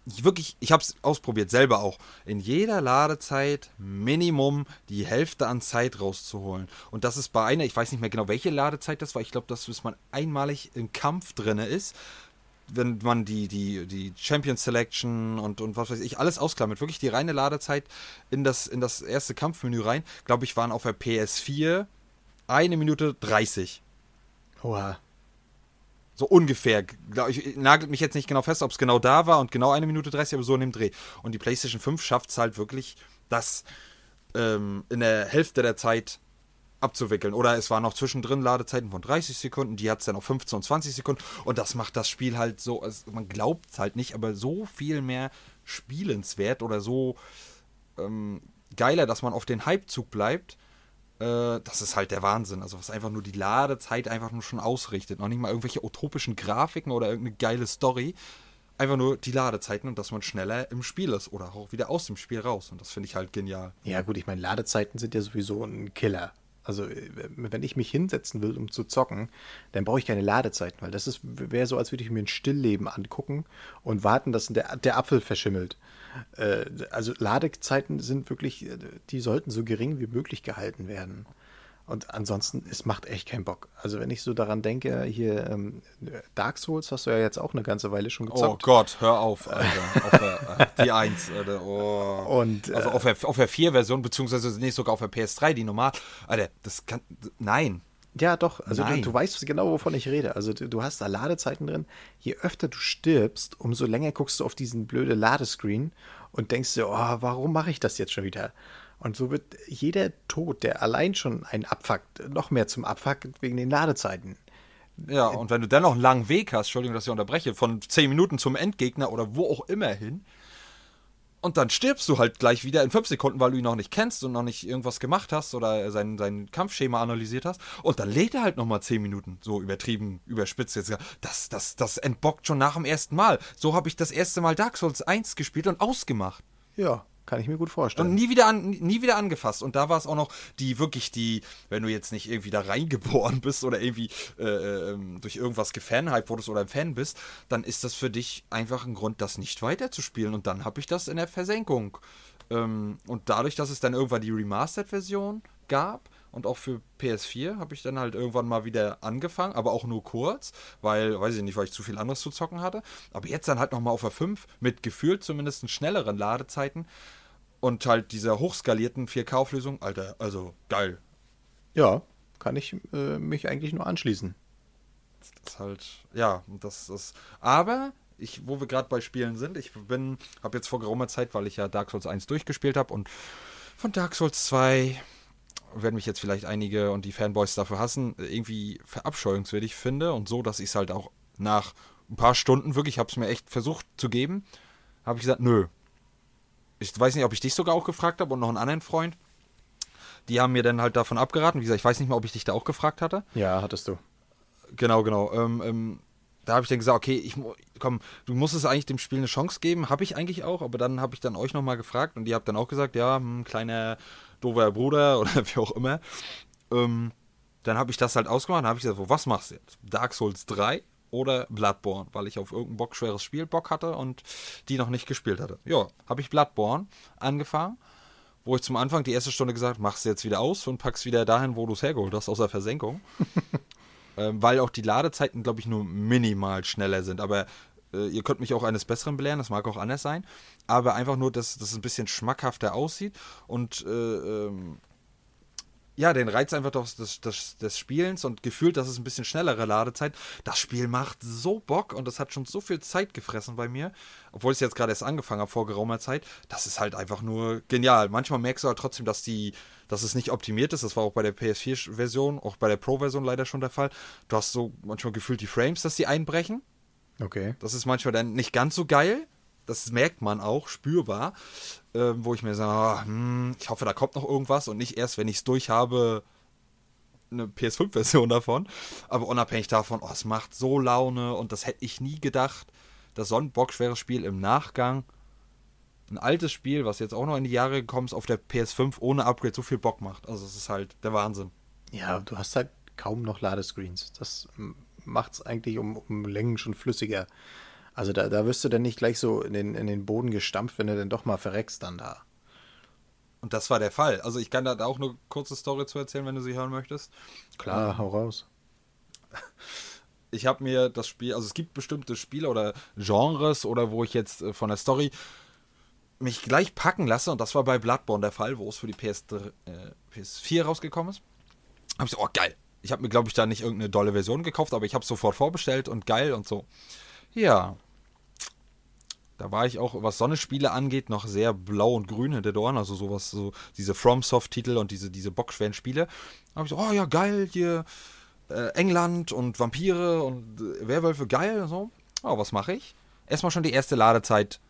wirklich, ich habe es ausprobiert, selber auch, in jeder Ladezeit Minimum die Hälfte an Zeit rauszuholen. Und das ist bei einer, ich weiß nicht mehr genau, welche Ladezeit das war, ich glaube, dass man einmalig im Kampf drin ist, wenn man die, die, die Champion Selection und, und was weiß ich, alles ausklammert, wirklich die reine Ladezeit in das, in das erste Kampfmenü rein, glaube ich, waren auf der PS4 eine Minute 30. Oha. So ungefähr. Ich nagelt mich jetzt nicht genau fest, ob es genau da war und genau eine Minute 30, aber so in dem Dreh. Und die PlayStation 5 schafft es halt wirklich, das ähm, in der Hälfte der Zeit abzuwickeln. Oder es waren noch zwischendrin Ladezeiten von 30 Sekunden, die hat es dann auf 15 und 20 Sekunden. Und das macht das Spiel halt so, also man glaubt es halt nicht, aber so viel mehr spielenswert oder so ähm, geiler, dass man auf den Hypezug bleibt. Äh, das ist halt der Wahnsinn. Also was einfach nur die Ladezeit einfach nur schon ausrichtet. Noch nicht mal irgendwelche utopischen Grafiken oder irgendeine geile Story. Einfach nur die Ladezeiten und dass man schneller im Spiel ist oder auch wieder aus dem Spiel raus. Und das finde ich halt genial. Ja, gut, ich meine, Ladezeiten sind ja sowieso ein Killer. Also äh, wenn ich mich hinsetzen will, um zu zocken, dann brauche ich keine Ladezeiten, weil das wäre so, als würde ich mir ein Stillleben angucken und warten, dass der, der Apfel verschimmelt. Äh, also Ladezeiten sind wirklich, äh, die sollten so gering wie möglich gehalten werden. Und ansonsten, es macht echt keinen Bock. Also wenn ich so daran denke, hier ähm, Dark Souls hast du ja jetzt auch eine ganze Weile schon gezockt. Oh Gott, hör auf, Alter. auf der, äh, die 1, Alter. Oh. Und, also äh, auf der, auf der 4-Version, beziehungsweise nicht sogar auf der PS3, die normal. Alter, das kann, nein. Ja, doch, also du, du, weißt genau, wovon ich rede. Also du, du hast da Ladezeiten drin. Je öfter du stirbst, umso länger guckst du auf diesen blöden Ladescreen und denkst dir, oh, warum mache ich das jetzt schon wieder? Und so wird jeder Tod, der allein schon einen abfuckt, noch mehr zum Abfuck wegen den Ladezeiten. Ja, und wenn du dann noch einen langen Weg hast, Entschuldigung, dass ich unterbreche, von 10 Minuten zum Endgegner oder wo auch immer hin, und dann stirbst du halt gleich wieder in 5 Sekunden, weil du ihn noch nicht kennst und noch nicht irgendwas gemacht hast oder sein, sein Kampfschema analysiert hast. Und dann lädt er halt nochmal 10 Minuten. So übertrieben, überspitzt jetzt. Das, das, das entbockt schon nach dem ersten Mal. So habe ich das erste Mal Dark Souls 1 gespielt und ausgemacht. Ja, kann ich mir gut vorstellen. Und nie wieder, an, nie wieder angefasst. Und da war es auch noch die wirklich die, wenn du jetzt nicht irgendwie da reingeboren [laughs] bist oder irgendwie äh, ähm, durch irgendwas gefanhype wurdest oder ein Fan bist, dann ist das für dich einfach ein Grund, das nicht weiterzuspielen. Und dann habe ich das in der Versenkung Ähm, und dadurch, dass es dann irgendwann die Remastered-Version gab, und auch für PS4 habe ich dann halt irgendwann mal wieder angefangen, aber auch nur kurz, weil, weiß ich nicht, weil ich zu viel anderes zu zocken hatte. Aber jetzt dann halt nochmal auf der 5 mit gefühlt zumindest schnelleren Ladezeiten und halt dieser hochskalierten 4K-Auflösung. Alter, also geil. Ja, kann ich äh, mich eigentlich nur anschließen. Das ist halt, ja, das ist. Aber ich, wo wir gerade bei Spielen sind, ich bin, habe jetzt vor geraumer Zeit, weil ich ja Dark Souls 1 durchgespielt habe und von Dark Souls 2 werden mich jetzt vielleicht einige und die Fanboys dafür hassen, irgendwie verabscheuungswürdig finde und so, dass ich es halt auch nach ein paar Stunden wirklich, habe es mir echt versucht zu geben, habe ich gesagt, nö. Ich weiß nicht, ob ich dich sogar auch gefragt habe und noch einen anderen Freund. Die haben mir dann halt davon abgeraten. Wie gesagt, ich weiß nicht mehr, ob ich dich da auch gefragt hatte. Ja, hattest du. Genau, genau. Ähm, ähm, da habe ich dann gesagt, okay, ich komm, du musst es eigentlich dem Spiel eine Chance geben. Habe ich eigentlich auch, aber dann habe ich dann euch nochmal gefragt und ihr habt dann auch gesagt, ja, hm, kleiner doofer Bruder [laughs] oder wie auch immer. Ähm, dann habe ich das halt ausgemacht. Dann habe ich gesagt, was machst du jetzt? Dark Souls 3 oder Bloodborne? Weil ich auf irgendein bockschweres Spiel Bock hatte und die noch nicht gespielt hatte. Ja, habe ich Bloodborne angefangen. Wo ich zum Anfang die erste Stunde gesagt machst du jetzt wieder aus und packst wieder dahin, wo du es hergeholt hast, aus der Versenkung. [laughs] ähm, weil auch die Ladezeiten, glaube ich, nur minimal schneller sind. Aber äh, ihr könnt mich auch eines Besseren belehren, das mag auch anders sein. Aber einfach nur, dass, es ein bisschen schmackhafter aussieht und äh, ähm, ja, den Reiz einfach des, des, des, des Spielens und gefühlt, dass es ein bisschen schnellere Ladezeit. Das Spiel macht so Bock und das hat schon so viel Zeit gefressen bei mir, obwohl ich es jetzt gerade erst angefangen habe vor geraumer Zeit. Das ist halt einfach nur genial. Manchmal merkst du halt trotzdem, dass die, dass es nicht optimiert ist. Das war auch bei der PS4-Version, auch bei der Pro-Version leider schon der Fall. Du hast so manchmal gefühlt die Frames, dass die einbrechen. Okay. Das ist manchmal dann nicht ganz so geil. Das merkt man auch spürbar, äh, wo ich mir sage, oh, hm, ich hoffe, da kommt noch irgendwas und nicht erst, wenn ich es durch habe, eine PS5-Version davon. Aber unabhängig davon, oh, es macht so Laune und das hätte ich nie gedacht, dass so ein bockschweres Spiel im Nachgang, ein altes Spiel, was jetzt auch noch in die Jahre gekommen ist, auf der PS5 ohne Upgrade so viel Bock macht. Also es ist halt der Wahnsinn. Ja, du hast halt kaum noch Ladescreens. Das macht es eigentlich um, um Längen schon flüssiger. Also da, da wirst du dann nicht gleich so in den, in den Boden gestampft, wenn du dann doch mal verreckst dann da. Und das war der Fall. Also ich kann da auch eine kurze Story zu erzählen, wenn du sie hören möchtest. Klar, hau raus. [laughs] Ich habe mir das Spiel, also es gibt bestimmte Spiele oder Genres oder wo ich jetzt äh, von der Story mich gleich packen lasse und das war bei Bloodborne der Fall, wo es für die PS3, äh, PS4 rausgekommen ist. Hab ich so, oh geil, ich habe mir, glaube ich, da nicht irgendeine dolle Version gekauft, aber ich habe sofort vorbestellt und geil und so. Ja. Da war ich auch, was Sonnenspiele angeht, noch sehr blau und grün hinter den Ohren. Also sowas, so diese FromSoft-Titel und diese, diese bockschweren Spiele. Da habe ich so, oh ja, geil, hier äh, England und Vampire und äh, Werwölfe, geil und so. Oh, was mache ich? Erstmal schon die erste Ladezeit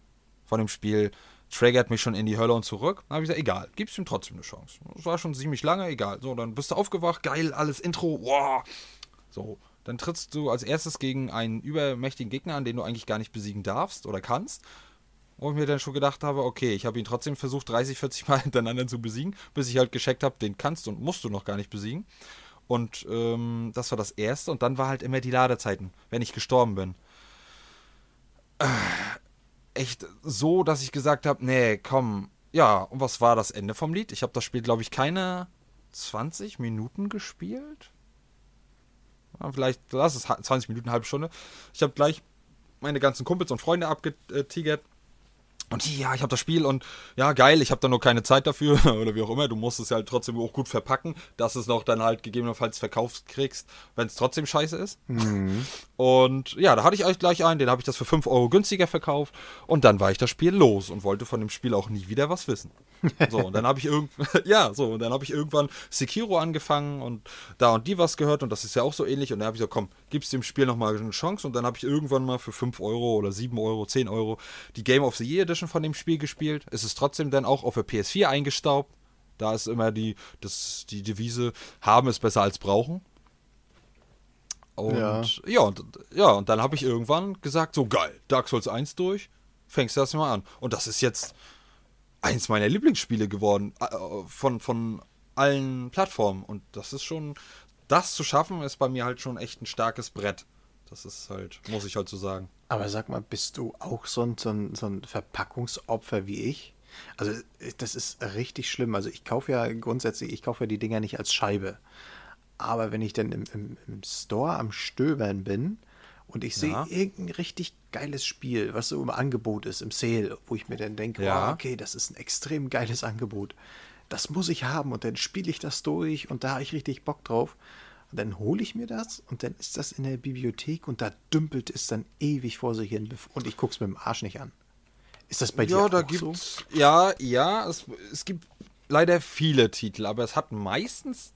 von dem Spiel triggert mich schon in die Hölle und zurück. Dann habe ich gesagt, egal, gibst ihm trotzdem eine Chance. Das war schon ziemlich lange, egal. So, dann bist du aufgewacht, geil, alles Intro, wow. So, dann trittst du als erstes gegen einen übermächtigen Gegner an, den du eigentlich gar nicht besiegen darfst oder kannst. Wo ich mir dann schon gedacht habe, okay, ich habe ihn trotzdem versucht, 30, 40 Mal [laughs] hintereinander zu besiegen, bis ich halt gescheckt habe, den kannst und musst du noch gar nicht besiegen. Und ähm, das war das Erste. Und dann war halt immer die Ladezeiten, wenn ich gestorben bin. Echt so, dass ich gesagt habe, nee, komm, ja, und was war das Ende vom Lied? Ich habe das Spiel, glaube ich, keine 20 Minuten gespielt. Ja, vielleicht, das ist 20 Minuten, halbe Stunde. Ich habe gleich meine ganzen Kumpels und Freunde abgetigert und ja, ich habe das Spiel und ja, geil, ich habe da nur keine Zeit dafür [laughs] oder wie auch immer. Du musst es ja halt trotzdem auch gut verpacken, dass es noch dann halt gegebenenfalls verkauft kriegst, wenn es trotzdem scheiße ist. Mhm. Und ja, da hatte ich euch gleich einen, den habe ich das für 5 Euro günstiger verkauft und dann war ich das Spiel los und wollte von dem Spiel auch nie wieder was wissen. So, und dann habe ich irgendwann, [laughs] ja, so, und dann habe ich irgendwann Sekiro angefangen und da und die was gehört und das ist ja auch so ähnlich. Und dann habe ich gesagt, komm, gibst dem Spiel nochmal eine Chance. Und dann habe ich irgendwann mal für 5 Euro oder 7 Euro, 10 Euro die Game of the Year Edition von dem Spiel gespielt. Es ist trotzdem dann auch auf der PS4 eingestaubt. Da ist immer die, das, die Devise, haben ist besser als brauchen. Und ja, ja, und, ja, und dann habe ich irgendwann gesagt, so geil, Dark Souls 1 durch, fängst du das mal an. Und das ist jetzt eins meiner Lieblingsspiele geworden äh, von, von allen Plattformen. Und das ist schon, das zu schaffen, ist bei mir halt schon echt ein starkes Brett. Das ist halt, muss ich halt so sagen. Aber sag mal, bist du auch so ein, so ein, so ein Verpackungsopfer wie ich? Also das ist richtig schlimm. Also ich kaufe ja grundsätzlich, ich kaufe ja die Dinger nicht als Scheibe. Aber wenn ich dann im, im, im Store am Stöbern bin und ich ja. sehe irgendein richtig geiles Spiel, was so im Angebot ist, im Sale, wo ich mir dann denke, ja. oh, okay, das ist ein extrem geiles Angebot. Das muss ich haben und dann spiele ich das durch und da habe ich richtig Bock drauf. Und dann hole ich mir das und dann ist das in der Bibliothek und da dümpelt es dann ewig vor sich hin und ich gucke es mit dem Arsch nicht an. Ist das bei dir ja, da auch gibt's, so? Ja, ja, es, es gibt leider viele Titel, aber es hat meistens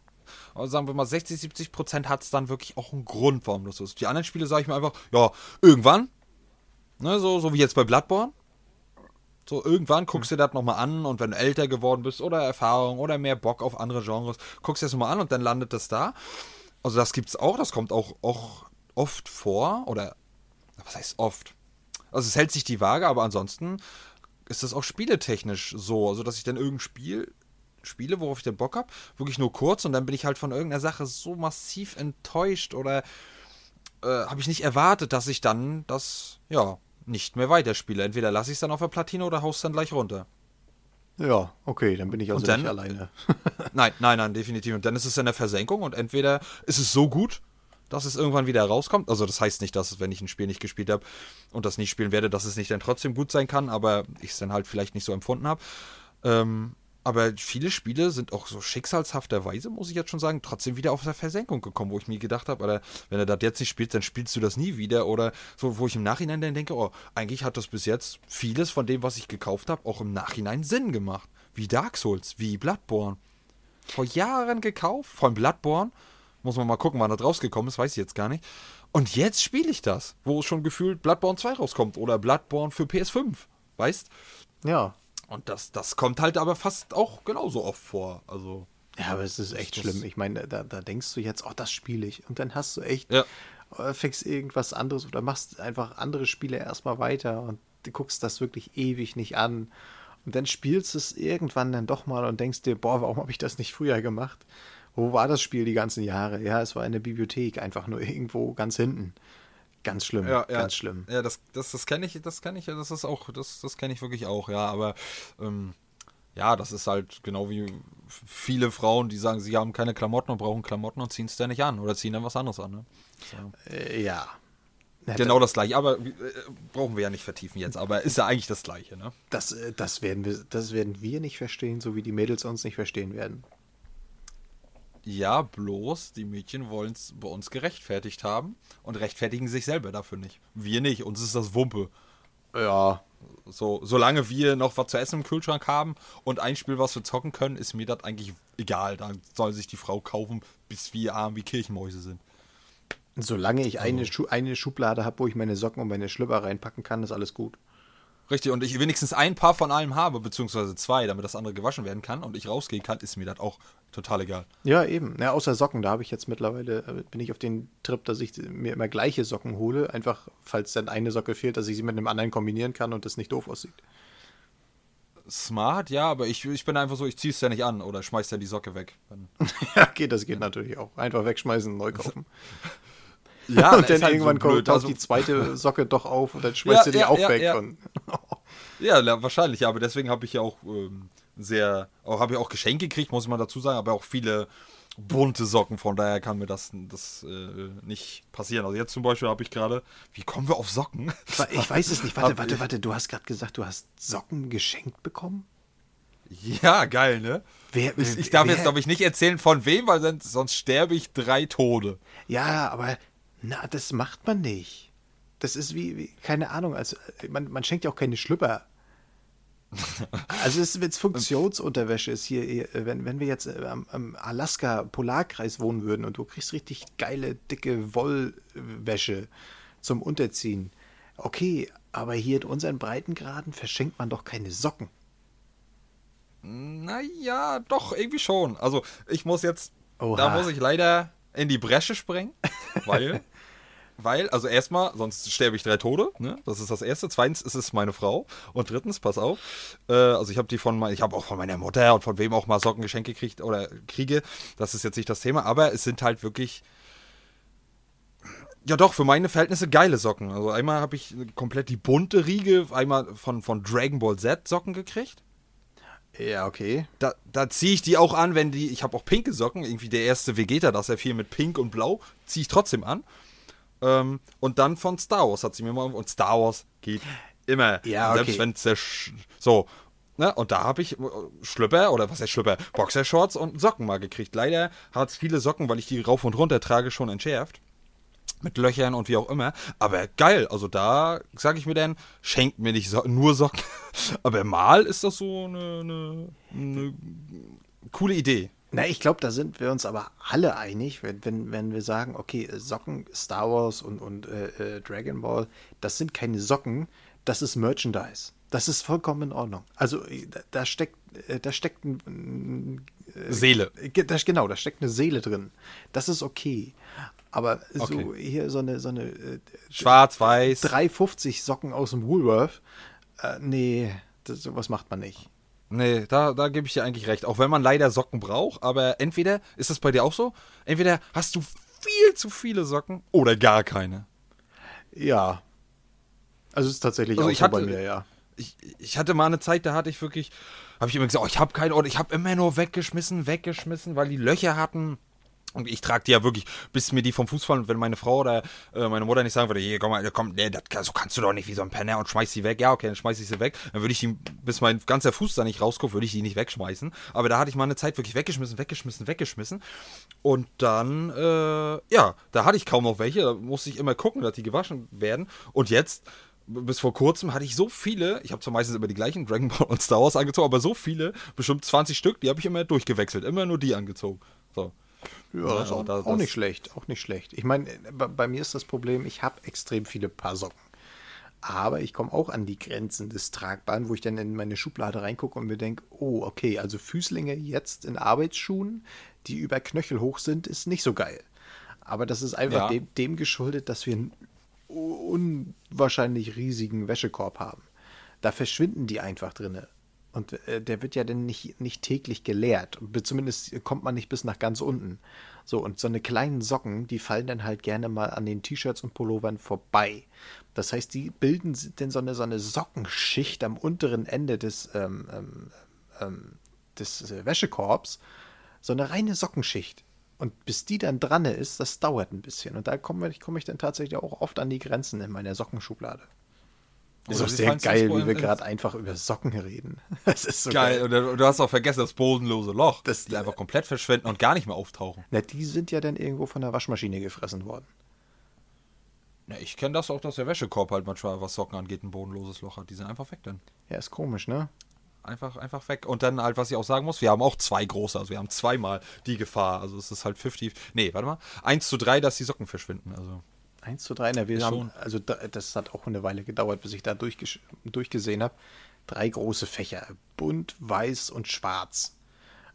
also sagen wir mal 60, 70 Prozent hat es dann wirklich auch einen Grund, warum das so ist. Die anderen Spiele sage ich mir einfach, ja, irgendwann, ne, so, so wie jetzt bei Bloodborne, so irgendwann guckst du das nochmal an und wenn du älter geworden bist oder Erfahrung oder mehr Bock auf andere Genres, guckst du das nochmal an und dann landet das da. Also das gibt es auch, das kommt auch, auch oft vor oder was heißt oft? Also es hält sich die Waage, aber ansonsten ist das auch spieletechnisch so, also dass ich dann irgendein Spiel spiele, worauf ich den Bock habe, wirklich nur kurz und dann bin ich halt von irgendeiner Sache so massiv enttäuscht oder äh, habe ich nicht erwartet, dass ich dann das, ja, nicht mehr weiterspiele. Entweder lasse ich es dann auf der Platine oder haus dann gleich runter. Ja, okay, dann bin ich also dann, nicht alleine. [laughs] nein, nein, nein, definitiv. Und dann ist es in der Versenkung und entweder ist es so gut, dass es irgendwann wieder rauskommt. Also das heißt nicht, dass wenn ich ein Spiel nicht gespielt habe und das nicht spielen werde, dass es nicht dann trotzdem gut sein kann, aber ich es dann halt vielleicht nicht so empfunden habe. Ähm, aber viele Spiele sind auch so schicksalshafterweise, muss ich jetzt schon sagen, trotzdem wieder auf der Versenkung gekommen, wo ich mir gedacht habe, oder wenn er das jetzt nicht spielt, dann spielst du das nie wieder. Oder so, wo ich im Nachhinein dann denke, oh, eigentlich hat das bis jetzt vieles von dem, was ich gekauft habe, auch im Nachhinein Sinn gemacht. Wie Dark Souls, wie Bloodborne. Vor Jahren gekauft, von Bloodborne. Muss man mal gucken, wann das rausgekommen ist, weiß ich jetzt gar nicht. Und jetzt spiele ich das, wo schon gefühlt Bloodborne 2 rauskommt oder Bloodborne für PS5. Weißt? Ja. Und das, das kommt halt aber fast auch genauso oft vor. Also. Ja, aber es ist echt schlimm. Ich meine, da, da denkst du jetzt, oh, das spiele ich. Und dann hast du echt, ja. Äh, fängst irgendwas anderes oder machst einfach andere Spiele erstmal weiter und du guckst das wirklich ewig nicht an. Und dann spielst du es irgendwann dann doch mal und denkst dir, boah, warum habe ich das nicht früher gemacht? Wo war das Spiel die ganzen Jahre? Ja, es war in der Bibliothek, einfach nur [laughs] irgendwo ganz hinten. Ganz schlimm, ja, ganz schlimm. Ja, das, das, das kenne ich, das kenne ich, das ist auch, das, das kenne ich wirklich auch, ja, aber ähm, ja, das ist halt genau wie viele Frauen, die sagen, sie haben keine Klamotten und brauchen Klamotten und ziehen es dann nicht an oder ziehen dann was anderes an. Ne? So. Äh, ja. Genau das gleiche, aber äh, brauchen wir ja nicht vertiefen jetzt, aber ist ja eigentlich das gleiche, ne? Das, äh, das, werden wir, das werden wir nicht verstehen, so wie die Mädels uns nicht verstehen werden. Ja, bloß die Mädchen wollen es bei uns gerechtfertigt haben und rechtfertigen sich selber dafür nicht. Wir nicht, uns ist das Wumpe. Ja, so, solange wir noch was zu essen im Kühlschrank haben und ein Spiel, was wir zocken können, ist mir das eigentlich egal. Dann soll sich die Frau kaufen, bis wir arm wie Kirchenmäuse sind. Solange ich eine, also. Schu eine Schublade habe, wo ich meine Socken und meine Schlüpper reinpacken kann, ist alles gut. Richtig, und ich wenigstens ein Paar von allem habe, beziehungsweise zwei, damit das andere gewaschen werden kann und ich rausgehen kann, ist mir das auch total egal. Ja, eben. Ja, außer Socken, da habe ich jetzt mittlerweile, äh, bin ich auf den Trip, dass ich mir immer gleiche Socken hole, einfach falls dann eine Socke fehlt, dass ich sie mit einem anderen kombinieren kann und das nicht doof aussieht. Smart, ja, aber ich, ich bin einfach so, ich ziehe es ja nicht an oder schmeiß dann die Socke weg. [laughs] ja, okay, das geht natürlich auch. Einfach wegschmeißen, neu kaufen. [laughs] Ja, [laughs] und dann halt irgendwann so kommt also, die zweite [laughs] Socke doch auf und dann schmeißt ja, du die ja, auch ja, weg. Ja. [laughs] ja, wahrscheinlich, ja, aber deswegen habe ich ja auch ähm, sehr, habe ich auch Geschenke gekriegt, muss man dazu sagen, aber auch viele bunte Socken, von daher kann mir das, das äh, nicht passieren. Also jetzt zum Beispiel habe ich gerade, wie kommen wir auf Socken? Ich weiß es nicht, warte, warte, warte, du hast gerade gesagt, du hast Socken geschenkt bekommen? Ja, geil, ne? Wer, ich, ich darf wer, jetzt, glaube ich, nicht erzählen, von wem, weil sonst, sonst sterbe ich drei Tode. Ja, aber na, das macht man nicht. Das ist wie, wie keine Ahnung, also man, man schenkt ja auch keine Schlüpper. [laughs] Also es ist jetzt Funktionsunterwäsche ist hier, wenn, wenn wir jetzt am, am Alaska Polarkreis wohnen würden und du kriegst richtig geile, dicke Wollwäsche zum Unterziehen. Okay, aber hier in unseren Breitengraden verschenkt man doch keine Socken. Naja, doch, irgendwie schon. Also ich muss jetzt, Oha. da muss ich leider in die Bresche springen, [laughs] weil weil, also erstmal, sonst sterbe ich drei Tode, ne? Das ist das Erste. Zweitens ist es meine Frau. Und drittens, pass auf, äh, also ich habe die von, ich habe auch von meiner Mutter und von wem auch mal Sockengeschenke gekriegt oder kriege. Das ist jetzt nicht das Thema, aber es sind halt wirklich, ja doch, für meine Verhältnisse geile Socken. Also einmal habe ich komplett die bunte Riege, einmal von, von Dragon Ball Z Socken gekriegt. Ja, okay. Da, da ziehe ich die auch an, wenn die. Ich habe auch pinke Socken. Irgendwie der erste Vegeta, das ja viel mit Pink und Blau. Ziehe ich trotzdem an. Ähm, und dann von Star Wars hat sie mir mal. Und Star Wars geht immer. Ja, okay. Selbst wenn es der. So. Ne? Und da habe ich äh, Schlüpper oder was heißt Schlüpper? Boxershorts und Socken mal gekriegt. Leider hat es viele Socken, weil ich die rauf und runter trage, schon entschärft mit Löchern und wie auch immer. Aber geil, also da sage ich mir dann, schenkt mir nicht so nur Socken. [laughs] Aber mal ist das so eine, eine, eine coole Idee. Na, ich glaube, da sind wir uns aber alle einig, wenn, wenn, wenn wir sagen, okay, Socken, Star Wars und, und äh, äh Dragon Ball, das sind keine Socken, das ist Merchandise. Das ist vollkommen in Ordnung. Also da, da steckt, äh, da steckt ein, äh, Seele. Da, genau, da steckt eine Seele drin. Das ist okay. Aber okay. so hier so eine, so eine äh, Schwarz-Weiß. 350 Socken aus dem Woolworth. Äh, nee, das, sowas macht man nicht. Nee, da, da gebe ich dir eigentlich recht. Auch wenn man leider Socken braucht, aber entweder, ist das bei dir auch so? Entweder hast du viel zu viele Socken oder gar keine. Ja. Also es ist tatsächlich also auch so hatte, bei mir, ja. Ich, ich hatte mal eine Zeit, da hatte ich wirklich, habe ich immer gesagt, oh, ich habe keine Ordnung, ich habe immer nur weggeschmissen, weggeschmissen, weil die Löcher hatten. Und ich trage die ja wirklich, bis mir die vom Fuß fallen. Und wenn meine Frau oder äh, meine Mutter nicht sagen würde, hier, komm mal, komm, nee, das, so kannst du doch nicht wie so ein Penner und schmeiß sie weg. Ja, okay, dann schmeiß ich sie weg. Dann würde ich die, bis mein ganzer Fuß da nicht rausguckt, würde ich die nicht wegschmeißen. Aber da hatte ich mal eine Zeit wirklich weggeschmissen, weggeschmissen, weggeschmissen. Und dann, äh, ja, da hatte ich kaum noch welche. Da musste ich immer gucken, dass die gewaschen werden. Und jetzt bis vor kurzem hatte ich so viele, ich habe zwar meistens immer die gleichen Dragon Ball und Star Wars angezogen, aber so viele, bestimmt 20 Stück, die habe ich immer durchgewechselt, immer nur die angezogen. So. Ja, das ist auch, das, auch nicht schlecht, auch nicht schlecht. Ich meine, bei, bei, mir ist das Problem, ich habe extrem viele Paar Socken. Aber ich komme auch an die Grenzen des Tragbaren, wo ich dann in meine Schublade reingucke und mir denke, oh, okay, also Füßlinge jetzt in Arbeitsschuhen, die über Knöchel hoch sind, ist nicht so geil. Aber das ist einfach ja. dem, dem geschuldet, dass wir einen unwahrscheinlich riesigen Wäschekorb haben. Da verschwinden die einfach drinne. Und äh, der wird ja dann nicht, nicht täglich geleert. Zumindest kommt man nicht bis nach ganz unten. So, und so eine kleinen Socken, die fallen dann halt gerne mal an den T-Shirts und Pullovern vorbei. Das heißt, die bilden dann so eine, so eine Sockenschicht am unteren Ende des, ähm, ähm, ähm des äh, Wäschekorbs. So eine reine Sockenschicht. Und bis die dann dran ist, das dauert ein bisschen. Und da komme ich, komm ich dann tatsächlich auch oft an die Grenzen in meiner Sockenschublade. Ist auch sehr geil, wie wir gerade einfach über Socken reden. [laughs] Das ist so geil. geil. Und du hast auch vergessen das bodenlose Loch, das, die einfach komplett verschwinden und gar nicht mehr auftauchen. Na, die sind ja dann irgendwo von der Waschmaschine gefressen worden. Na, ich kenne das auch, dass der Wäschekorb halt manchmal, was Socken angeht, ein bodenloses Loch hat. Die sind einfach weg dann. Ja, ist komisch, ne? Einfach, einfach weg. Und dann halt, was ich auch sagen muss, wir haben auch zwei große, also wir haben zweimal die Gefahr. Also es ist halt 50. Nee, warte mal. 1 zu 3, dass die Socken verschwinden. Also. 1 zu 3 in der haben, also das hat auch eine Weile gedauert, bis ich da durchgesehen habe. Drei große Fächer, bunt, weiß und schwarz.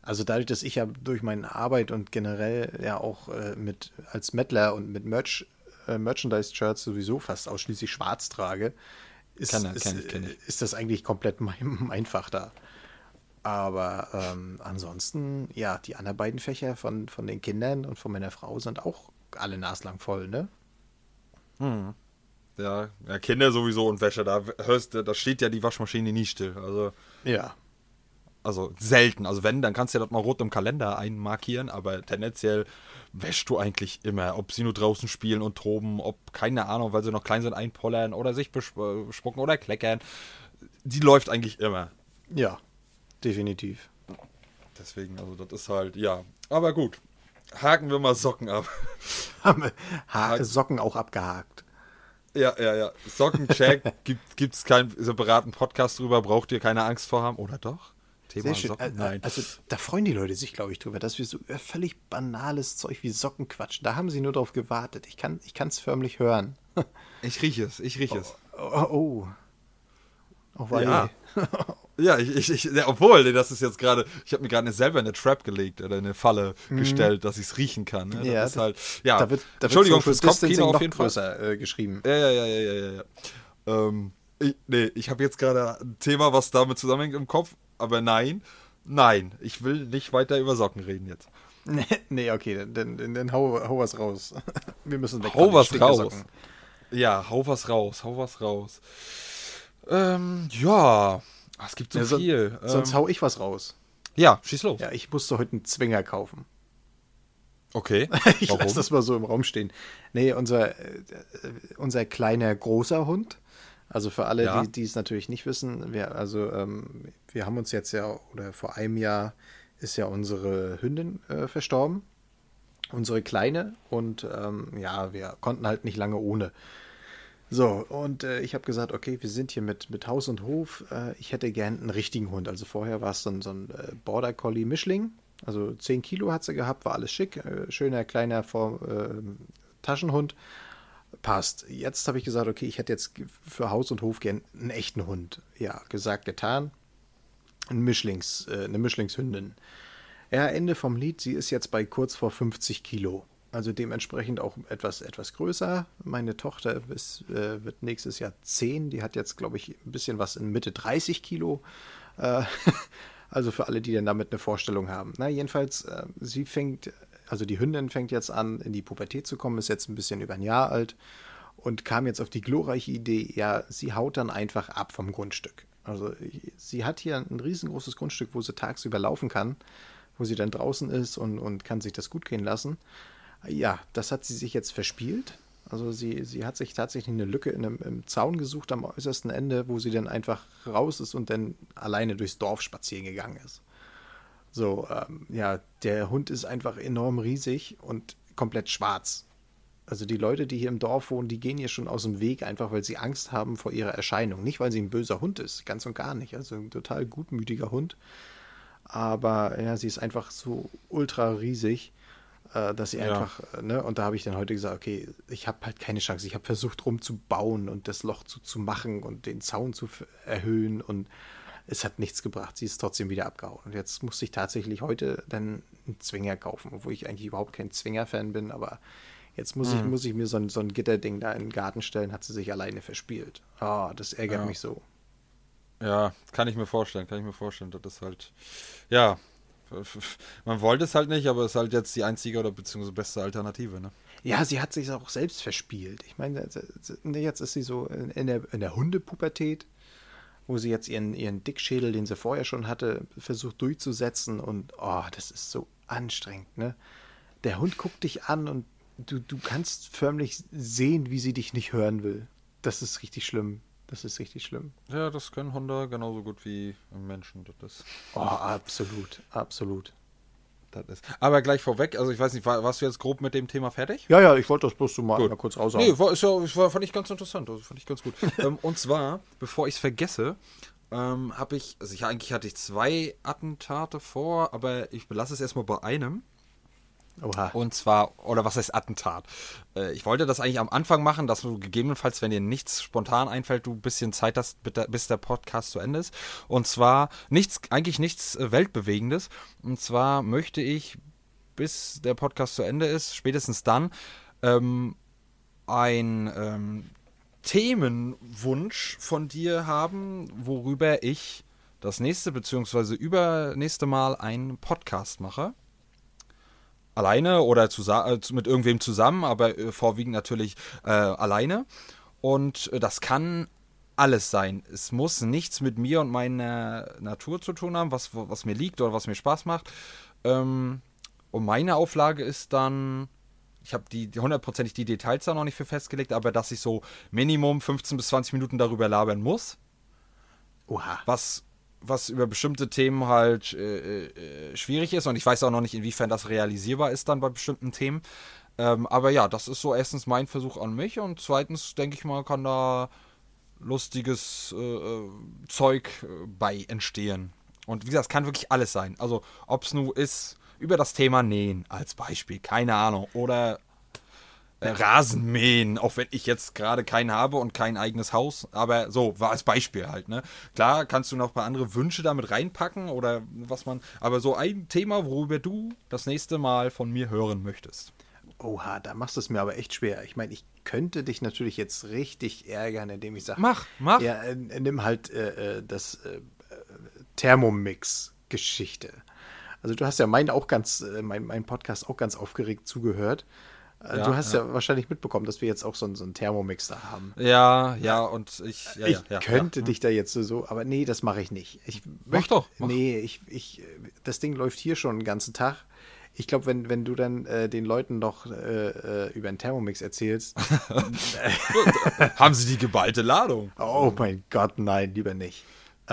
Also dadurch, dass ich ja durch meine Arbeit und generell ja auch äh, mit als Mettler und mit Merch, äh, Merchandise-Shirts sowieso fast ausschließlich schwarz trage, ist, kann, ist, kann, kann ist das eigentlich komplett mein, [laughs] einfach da. Aber ähm, ansonsten, ja, die anderen beiden Fächer von, von den Kindern und von meiner Frau sind auch alle naslang voll, ne? Hm. Ja, ja, Kinder sowieso und Wäsche, da hörst da steht ja die Waschmaschine nie still. Also. Ja. Also selten. Also wenn, dann kannst du ja das mal rot im Kalender einmarkieren, aber tendenziell wäschst du eigentlich immer. Ob sie nur draußen spielen und toben, ob, keine Ahnung, weil sie noch klein sind, einpollern oder sich bespucken oder kleckern. Die läuft eigentlich immer. Ja, definitiv. Deswegen, also das ist halt, ja. Aber gut, haken wir mal Socken ab. [laughs] Haben wir Socken auch abgehakt. Ja, ja, ja. Sockencheck. [laughs] Gibt es keinen separaten Podcast drüber, braucht ihr keine Angst vor haben. Oder doch? Thema Socken? Nein. Also da freuen die Leute sich, glaube ich, drüber, dass wir so völlig banales Zeug wie Socken quatschen. Da haben sie nur drauf gewartet. Ich kann es förmlich hören. ich rieche es, ich rieche es. Oh, oh, oh. Oh ja. [laughs] Ja, ich, ich, ich ja, obwohl, das ist jetzt gerade, ich habe mir gerade selber eine Trap gelegt oder eine Falle mhm. gestellt, dass ich es riechen kann. Ne? Ja, das ist halt, ja. Da wird, da Entschuldigung fürs Kopfkino auf jeden Fall. Größer, äh, geschrieben. Ja, ja, ja, ja, ja, ja. Ähm, ich, nee, ich habe jetzt gerade ein Thema, was damit zusammenhängt im Kopf, aber nein, nein, ich will nicht weiter über Socken reden jetzt. Nee, [laughs] nee okay, dann, dann, dann hau, hau was raus. [laughs] Wir müssen weg. Hau was raus. Ja, hau was raus, hau was raus. Ähm, ja, Ach, es gibt so ja, viel. So, sonst ähm, hau ich was raus. Ja, schieß los. Ja, ich musste heute einen Zwinger kaufen. Okay. [laughs] ich lasse das mal so im Raum stehen. Nee, unser, äh, unser kleiner großer Hund. Also für alle, ja. die, die es natürlich nicht wissen, wir, also ähm, wir haben uns jetzt ja, oder vor einem Jahr ist ja unsere Hündin äh, verstorben. Unsere kleine. Und ähm, ja, wir konnten halt nicht lange ohne. So, und äh, ich habe gesagt, okay, wir sind hier mit, mit Haus und Hof. Äh, ich hätte gern einen richtigen Hund. Also vorher war es dann so ein äh, Border Collie Mischling. Also 10 Kilo hat sie gehabt, war alles schick. Äh, schöner, kleiner Form, äh, Taschenhund. Passt. Jetzt habe ich gesagt, okay, ich hätte jetzt für Haus und Hof gern einen echten Hund. Ja, gesagt, getan. Ein Mischlings, äh, eine Mischlingshündin. Ja, Ende vom Lied. Sie ist jetzt bei kurz vor 50 Kilo also dementsprechend auch etwas, etwas größer. Meine Tochter ist, äh, wird nächstes Jahr 10. Die hat jetzt, glaube ich, ein bisschen was in Mitte 30 Kilo. Äh, [laughs] also für alle, die dann damit eine Vorstellung haben. Na, jedenfalls, äh, sie fängt, also die Hündin fängt jetzt an, in die Pubertät zu kommen, ist jetzt ein bisschen über ein Jahr alt und kam jetzt auf die glorreiche Idee, ja, sie haut dann einfach ab vom Grundstück. Also sie hat hier ein riesengroßes Grundstück, wo sie tagsüber laufen kann, wo sie dann draußen ist und, und kann sich das gut gehen lassen. Ja, das hat sie sich jetzt verspielt. Also sie, sie hat sich tatsächlich eine Lücke in einem, im Zaun gesucht am äußersten Ende, wo sie dann einfach raus ist und dann alleine durchs Dorf spazieren gegangen ist. So, ähm, ja, der Hund ist einfach enorm riesig und komplett schwarz. Also die Leute, die hier im Dorf wohnen, die gehen hier schon aus dem Weg, einfach weil sie Angst haben vor ihrer Erscheinung. Nicht, weil sie ein böser Hund ist, ganz und gar nicht. Also ein total gutmütiger Hund. Aber ja, sie ist einfach so ultra riesig äh, dass sie einfach, äh, ne, und da habe ich dann heute gesagt, okay, ich habe halt keine Chance. Ich habe versucht rumzubauen und das Loch zu, zu machen und den Zaun zu erhöhen und es hat nichts gebracht. Sie ist trotzdem wieder abgehauen. Und jetzt musste ich tatsächlich heute dann einen Zwinger kaufen, obwohl ich eigentlich überhaupt kein Zwinger-Fan bin, aber jetzt muss, mhm. ich, muss ich mir so ein, so ein Gitterding da in den Garten stellen, hat sie sich alleine verspielt. Ah, oh, das ärgert ja. mich so. Ja, kann ich mir vorstellen, kann ich mir vorstellen. Das ist halt, ja, [laughs] man wollte es halt nicht, aber es ist halt jetzt die einzige oder beziehungsweise beste Alternative, ne? Ja, sie hat sich auch selbst verspielt. Ich meine, jetzt ist sie so in der, in der Hundepubertät, wo sie jetzt ihren, ihren Dickschädel, den sie vorher schon hatte, versucht durchzusetzen und oh, das ist so anstrengend, ne? Der Hund guckt dich an und du, du kannst förmlich sehen, wie sie dich nicht hören will. Das ist richtig schlimm. Das ist richtig schlimm. Ja, das können Hunde genauso gut wie Menschen. Das ist oh, absolut, absolut. Das ist. Aber gleich vorweg, also ich weiß nicht, war, warst du jetzt grob mit dem Thema fertig? Ja, ja, ich wollte das bloß so mal, mal kurz raushauen. Nee, war, ist ja, war, fand ich ganz interessant, also fand ich ganz gut. [laughs] ähm, und zwar, bevor ich es vergesse, ähm, habe ich, also ich, eigentlich hatte ich zwei Attentate vor, aber ich belasse es erstmal bei einem. Oha. Und zwar, oder was heißt Attentat? Äh, ich wollte das eigentlich am Anfang machen, dass du gegebenenfalls, wenn dir nichts spontan einfällt, du ein bisschen Zeit hast, bis der Podcast zu Ende ist. Und zwar nichts, eigentlich nichts äh, Weltbewegendes. Und zwar möchte ich, bis der Podcast zu Ende ist, spätestens dann, ähm, ein ähm, Themenwunsch von dir haben, worüber ich das nächste bzw. übernächste Mal einen Podcast mache alleine oder äh, mit irgendwem zusammen, aber äh, vorwiegend natürlich äh, alleine. Und äh, das kann alles sein. Es muss nichts mit mir und meiner Natur zu tun haben, was, was mir liegt oder was mir Spaß macht. Ähm, und meine Auflage ist dann, ich habe die hundertprozentig die Details da noch nicht für festgelegt, aber dass ich so Minimum 15 bis 20 Minuten darüber labern muss. Oha. Was was über bestimmte Themen halt äh, äh, schwierig ist und ich weiß auch noch nicht, inwiefern das realisierbar ist dann bei bestimmten Themen. Ähm, aber ja, das ist so erstens mein Versuch an mich und zweitens denke ich mal, kann da lustiges äh, äh Zeug äh, bei entstehen. Und wie gesagt, es kann wirklich alles sein. Also, ob es nun ist, über das Thema Nähen als Beispiel, keine Ahnung. Oder äh, Rasenmähen, auch wenn ich jetzt gerade keinen habe und kein eigenes Haus, aber so, war als Beispiel halt, ne? Klar, kannst du noch ein paar andere Wünsche damit reinpacken oder was man, aber so ein Thema, worüber du das nächste Mal von mir hören möchtest. Oha, da machst du es mir aber echt schwer. Ich meine, ich könnte dich natürlich jetzt richtig ärgern, indem ich sage, mach, mach. Ja, äh, nimm halt äh, äh das äh, Thermomix-Geschichte. Also du hast ja meinen auch ganz, äh, mein, mein Podcast auch ganz aufgeregt zugehört. Äh, ja, du hast ja. ja. wahrscheinlich mitbekommen, dass wir jetzt auch so, einen, so einen Thermomix da haben. Ja, ja, und ich. Ja, ich könnte dich da jetzt so, aber nee, das mache ich nicht. Ich möchte doch. Mach. Nee, ich, ich, das Ding läuft hier schon den ganzen Tag. Ich glaube, wenn, wenn du dann äh, den Leuten noch äh, äh über einen Thermomix erzählst. [laughs] haben sie die geballte Ladung? Oh mein Gott, nein, lieber nicht.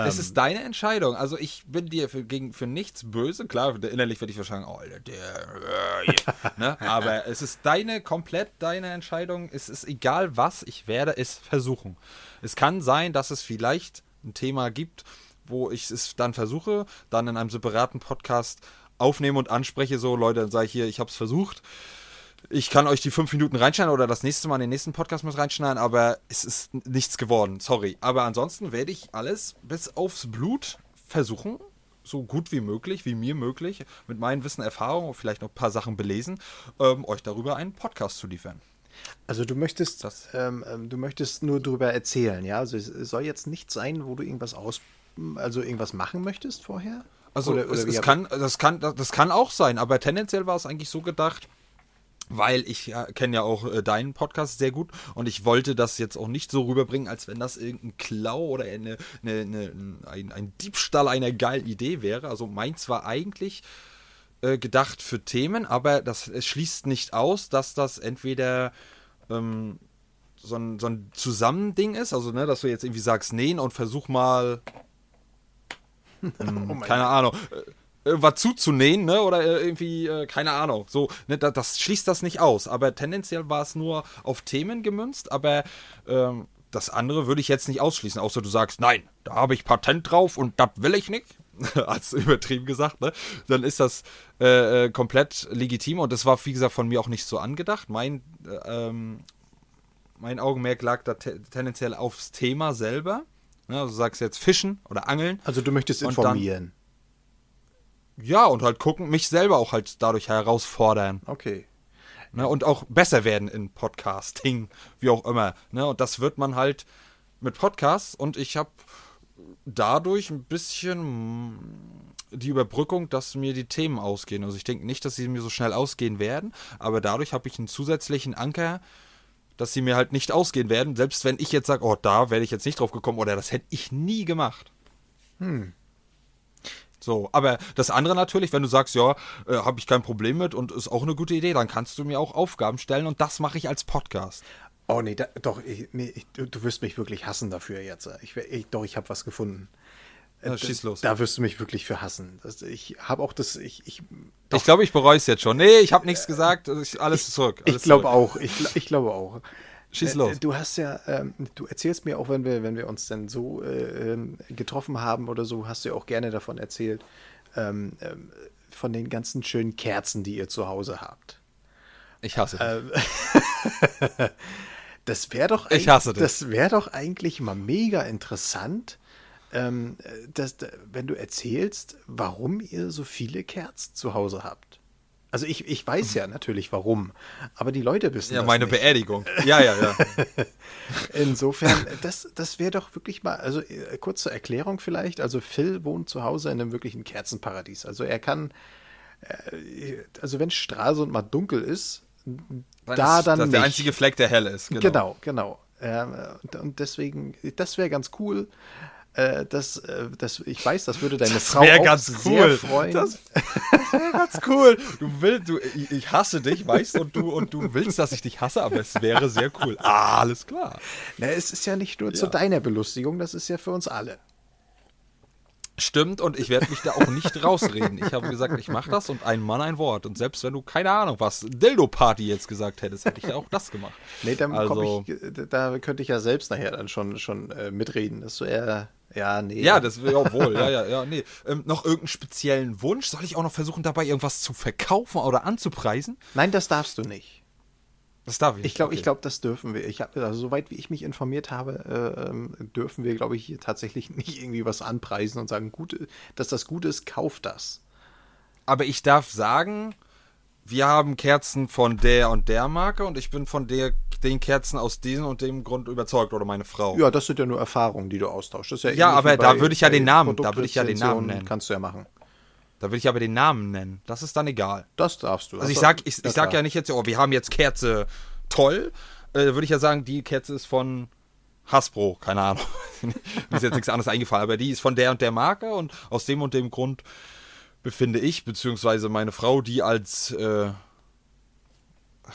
Es ähm, ist deine Entscheidung. Also ich bin dir für, gegen, für nichts böse. Klar, innerlich würde ich wahrscheinlich, oh, der, äh, ne? [laughs] aber es ist deine, komplett deine Entscheidung. Es ist egal was, ich werde es versuchen. Es kann sein, dass es vielleicht ein Thema gibt, wo ich es dann versuche, dann in einem separaten Podcast aufnehme und anspreche, so Leute, dann sage ich hier, ich habe es versucht ich kann euch die fünf Minuten reinschneiden oder das nächste Mal in den nächsten Podcast muss reinschneiden, aber es ist nichts geworden. Sorry. Aber ansonsten werde ich alles bis aufs Blut versuchen, so gut wie möglich, wie mir möglich, mit meinen Wissen, Erfahrungen und vielleicht noch ein paar Sachen belesen, ähm, euch darüber einen Podcast zu liefern. Also du möchtest, ähm, ähm, du möchtest nur darüber erzählen, ja? Also es soll jetzt nicht sein, wo du irgendwas aus, also irgendwas machen möchtest vorher? Also oder, oder es, es kann, das kann, das kann auch sein, aber tendenziell war es eigentlich so gedacht, weil ich ja, kenne ja auch äh, deinen Podcast sehr gut und ich wollte das jetzt auch nicht so rüberbringen, als wenn das irgendein Klau oder eine, eine, eine, ein, ein, Diebstahl einer geilen Idee wäre. Also meins war eigentlich äh, gedacht für Themen, aber das schließt nicht aus, dass das entweder ähm, so, ein, so ein Zusammending ist, also ne, dass du jetzt irgendwie sagst, nähen und versuch mal [laughs] hm, oh keine Ahnung, äh, irgendwas zuzunähen, ne? Oder äh, irgendwie, äh, keine Ahnung. So, ne, das, das, schließt das nicht aus. Aber tendenziell war es nur auf Themen gemünzt, aber ähm, das andere würde ich jetzt nicht ausschließen, außer du sagst, nein, da habe ich Patent drauf und das will ich nicht. [laughs] Als übertrieben gesagt, ne? Dann ist das äh, äh, komplett legitim und das war, wie gesagt, von mir auch nicht so angedacht. Mein, äh, ähm, mein Augenmerk lag da te tendenziell aufs Thema selber. Ne? Also du sagst jetzt Fischen oder Angeln. Also du möchtest informieren. Ja, und halt gucken, mich selber auch halt dadurch herausfordern. Okay. Ne, und auch besser werden in Podcasting, wie auch immer. Ne, und das wird man halt mit Podcasts und ich habe dadurch ein bisschen die Überbrückung, dass mir die Themen ausgehen. Also ich denke nicht, dass sie mir so schnell ausgehen werden, aber dadurch habe ich einen zusätzlichen Anker, dass sie mir halt nicht ausgehen werden, selbst wenn ich jetzt sage, oh, da wäre ich jetzt nicht drauf gekommen oder das hätte ich nie gemacht. Hm. So, aber das andere natürlich, wenn du sagst, ja, äh, habe ich kein Problem mit und ist auch eine gute Idee, dann kannst du mir auch Aufgaben stellen und das mache ich als Podcast. Oh nee, da, doch, ich, nee, ich, du, wirst mich wirklich hassen dafür jetzt. Ich, ich doch, ich habe was gefunden. Ja, schieß los. Da wirst du mich wirklich für hassen. Ich habe auch das. Ich, ich, ich glaube, ich bereue es jetzt schon. Nee, ich habe nichts gesagt. Alles zurück. Alles ich glaube auch. Ich, ich glaube auch. Schieß äh, los. Du hast ja, ähm, du erzählst mir auch, wenn wir, wenn wir uns dann so äh, ähm, getroffen haben oder so, hast du ja auch gerne davon erzählt, ähm, ähm, von den ganzen schönen Kerzen, die ihr zu Hause habt. Ich hasse dich. Ähm, [laughs] das wäre doch, ich hasse dich. Das wäre doch eigentlich mal mega interessant, ähm, dass, wenn du erzählst, warum ihr so viele Kerzen zu Hause habt. Also ich, ich weiß ja natürlich warum, aber die Leute wissen ja, meine nicht. Beerdigung. Ja, ja, ja. [laughs] Insofern, das, das wäre doch wirklich mal, also äh, kurz zur Erklärung vielleicht, also Phil wohnt zu Hause in einem wirklichen Kerzenparadies. Also er kann, äh, also wenn Stralsund mal dunkel ist, dann da ist dann das der einzige Fleck, der hell ist. Genau, genau. genau. und deswegen, das wäre ganz cool. Äh, das, äh, das, ich weiß, das würde deine das Frau auch ganz sehr freuen. Das, das wäre ganz cool. Du willst, du, ich hasse dich, weißt und du und du willst, dass ich dich hasse, aber es wäre sehr cool. Ah, alles klar. Na, es ist ja nicht nur ja. zu deiner Belustigung, das ist ja für uns alle. Stimmt, und ich werde mich da auch nicht rausreden. Ich habe gesagt, ich mache das und ein Mann ein Wort. Und selbst wenn du keine Ahnung was, Dildo-Party jetzt gesagt hättest, hätte ich ja auch das gemacht. Nee, dann also, ich, da könnte ich ja selbst nachher dann schon, schon äh, mitreden. Das eher ja, nee. Ja, das will ja wohl. Ja, ja, ja, nee. Ähm, noch irgendeinen speziellen Wunsch? Soll ich auch noch versuchen, dabei irgendwas zu verkaufen oder anzupreisen? Nein, das darfst du nicht. Das darf ich. Ich glaube, okay. ich glaube, das dürfen wir. Ich habe, also soweit wie ich mich informiert habe, äh, dürfen wir, glaube ich, hier tatsächlich [laughs] nicht irgendwie was anpreisen und sagen, gut, dass das gut ist, kauf das. Aber ich darf sagen, wir haben Kerzen von der und der Marke und ich bin von der, den Kerzen aus diesem und dem Grund überzeugt oder meine Frau. Ja, das sind ja nur Erfahrungen, die du austauschst. ja, ja aber da würde ich ja den Namen, da würde ich ja den Namen nennen. Kannst du ja machen. Da will ich aber den Namen nennen. Das ist dann egal. Das darfst du. Also ich sag, ich, ich sag ja nicht jetzt, oh, wir haben jetzt Kerze toll. Äh, würde ich ja sagen, die Kerze ist von Hasbro, keine Ahnung. Mir [laughs] ist jetzt nichts anderes eingefallen, aber die ist von der und der Marke und aus dem und dem Grund befinde ich, beziehungsweise meine Frau, die als, äh,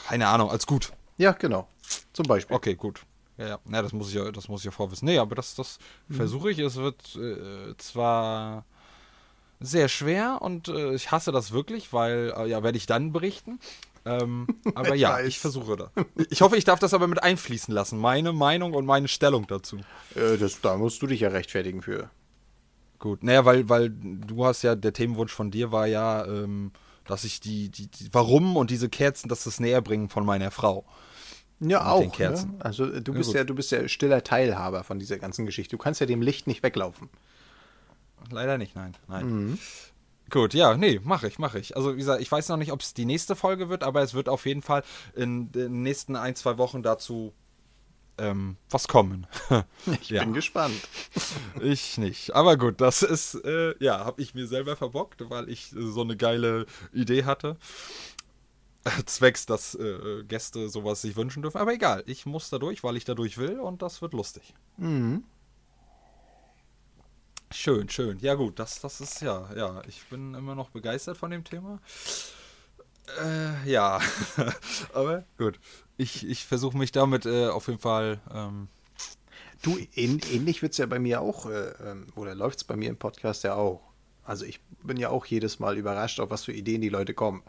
keine Ahnung, als gut. Ja, genau. Zum Beispiel. Okay, gut. Ja, ja. ja das muss ich ja, das muss ich ja vorwissen. Nee, aber das, das mhm. versuche ich. Es wird äh, zwar sehr schwer und äh, ich hasse das wirklich, weil, äh, ja, werde ich dann berichten. Ähm, [laughs] aber ich ja, weiß. ich versuche das. Ich hoffe, ich darf das aber mit einfließen lassen. Meine Meinung und meine Stellung dazu. Äh, das, da musst du dich ja rechtfertigen für. Gut, naja, weil, weil du hast ja, der Themenwunsch von dir war ja, ähm, dass ich die, die, die, warum und diese Kerzen, dass das näher bringen von meiner Frau. Ja, auch. Ne? Also du bist ja, ja, du bist ja stiller Teilhaber von dieser ganzen Geschichte. Du kannst ja dem Licht nicht weglaufen. Leider nicht, nein. nein. Mhm. Gut, ja, nee, mache ich, mache ich. Also wie gesagt, ich weiß noch nicht, ob es die nächste Folge wird, aber es wird auf jeden Fall in den nächsten ein, zwei Wochen dazu ähm, was kommen. [laughs] ich ja. bin gespannt. [laughs] ich nicht. Aber gut, das ist, äh, ja, habe ich mir selber verbockt, weil ich äh, so eine geile Idee hatte. [laughs] Zwecks, dass äh, Gäste sowas sich wünschen dürfen. Aber egal, ich muss da durch, weil ich da durch will und das wird lustig. Mhm. Schön, schön. Ja, gut, das, das ist ja, ja, ich bin immer noch begeistert von dem Thema. Äh, ja, [laughs] aber gut. Ich, ich versuche mich damit äh, auf jeden Fall. Ähm du, ähnlich wird es ja bei mir auch, äh, ähm, oder läuft es bei mir im Podcast ja auch. Also ich bin ja auch jedes Mal überrascht, auf was für Ideen die Leute kommen.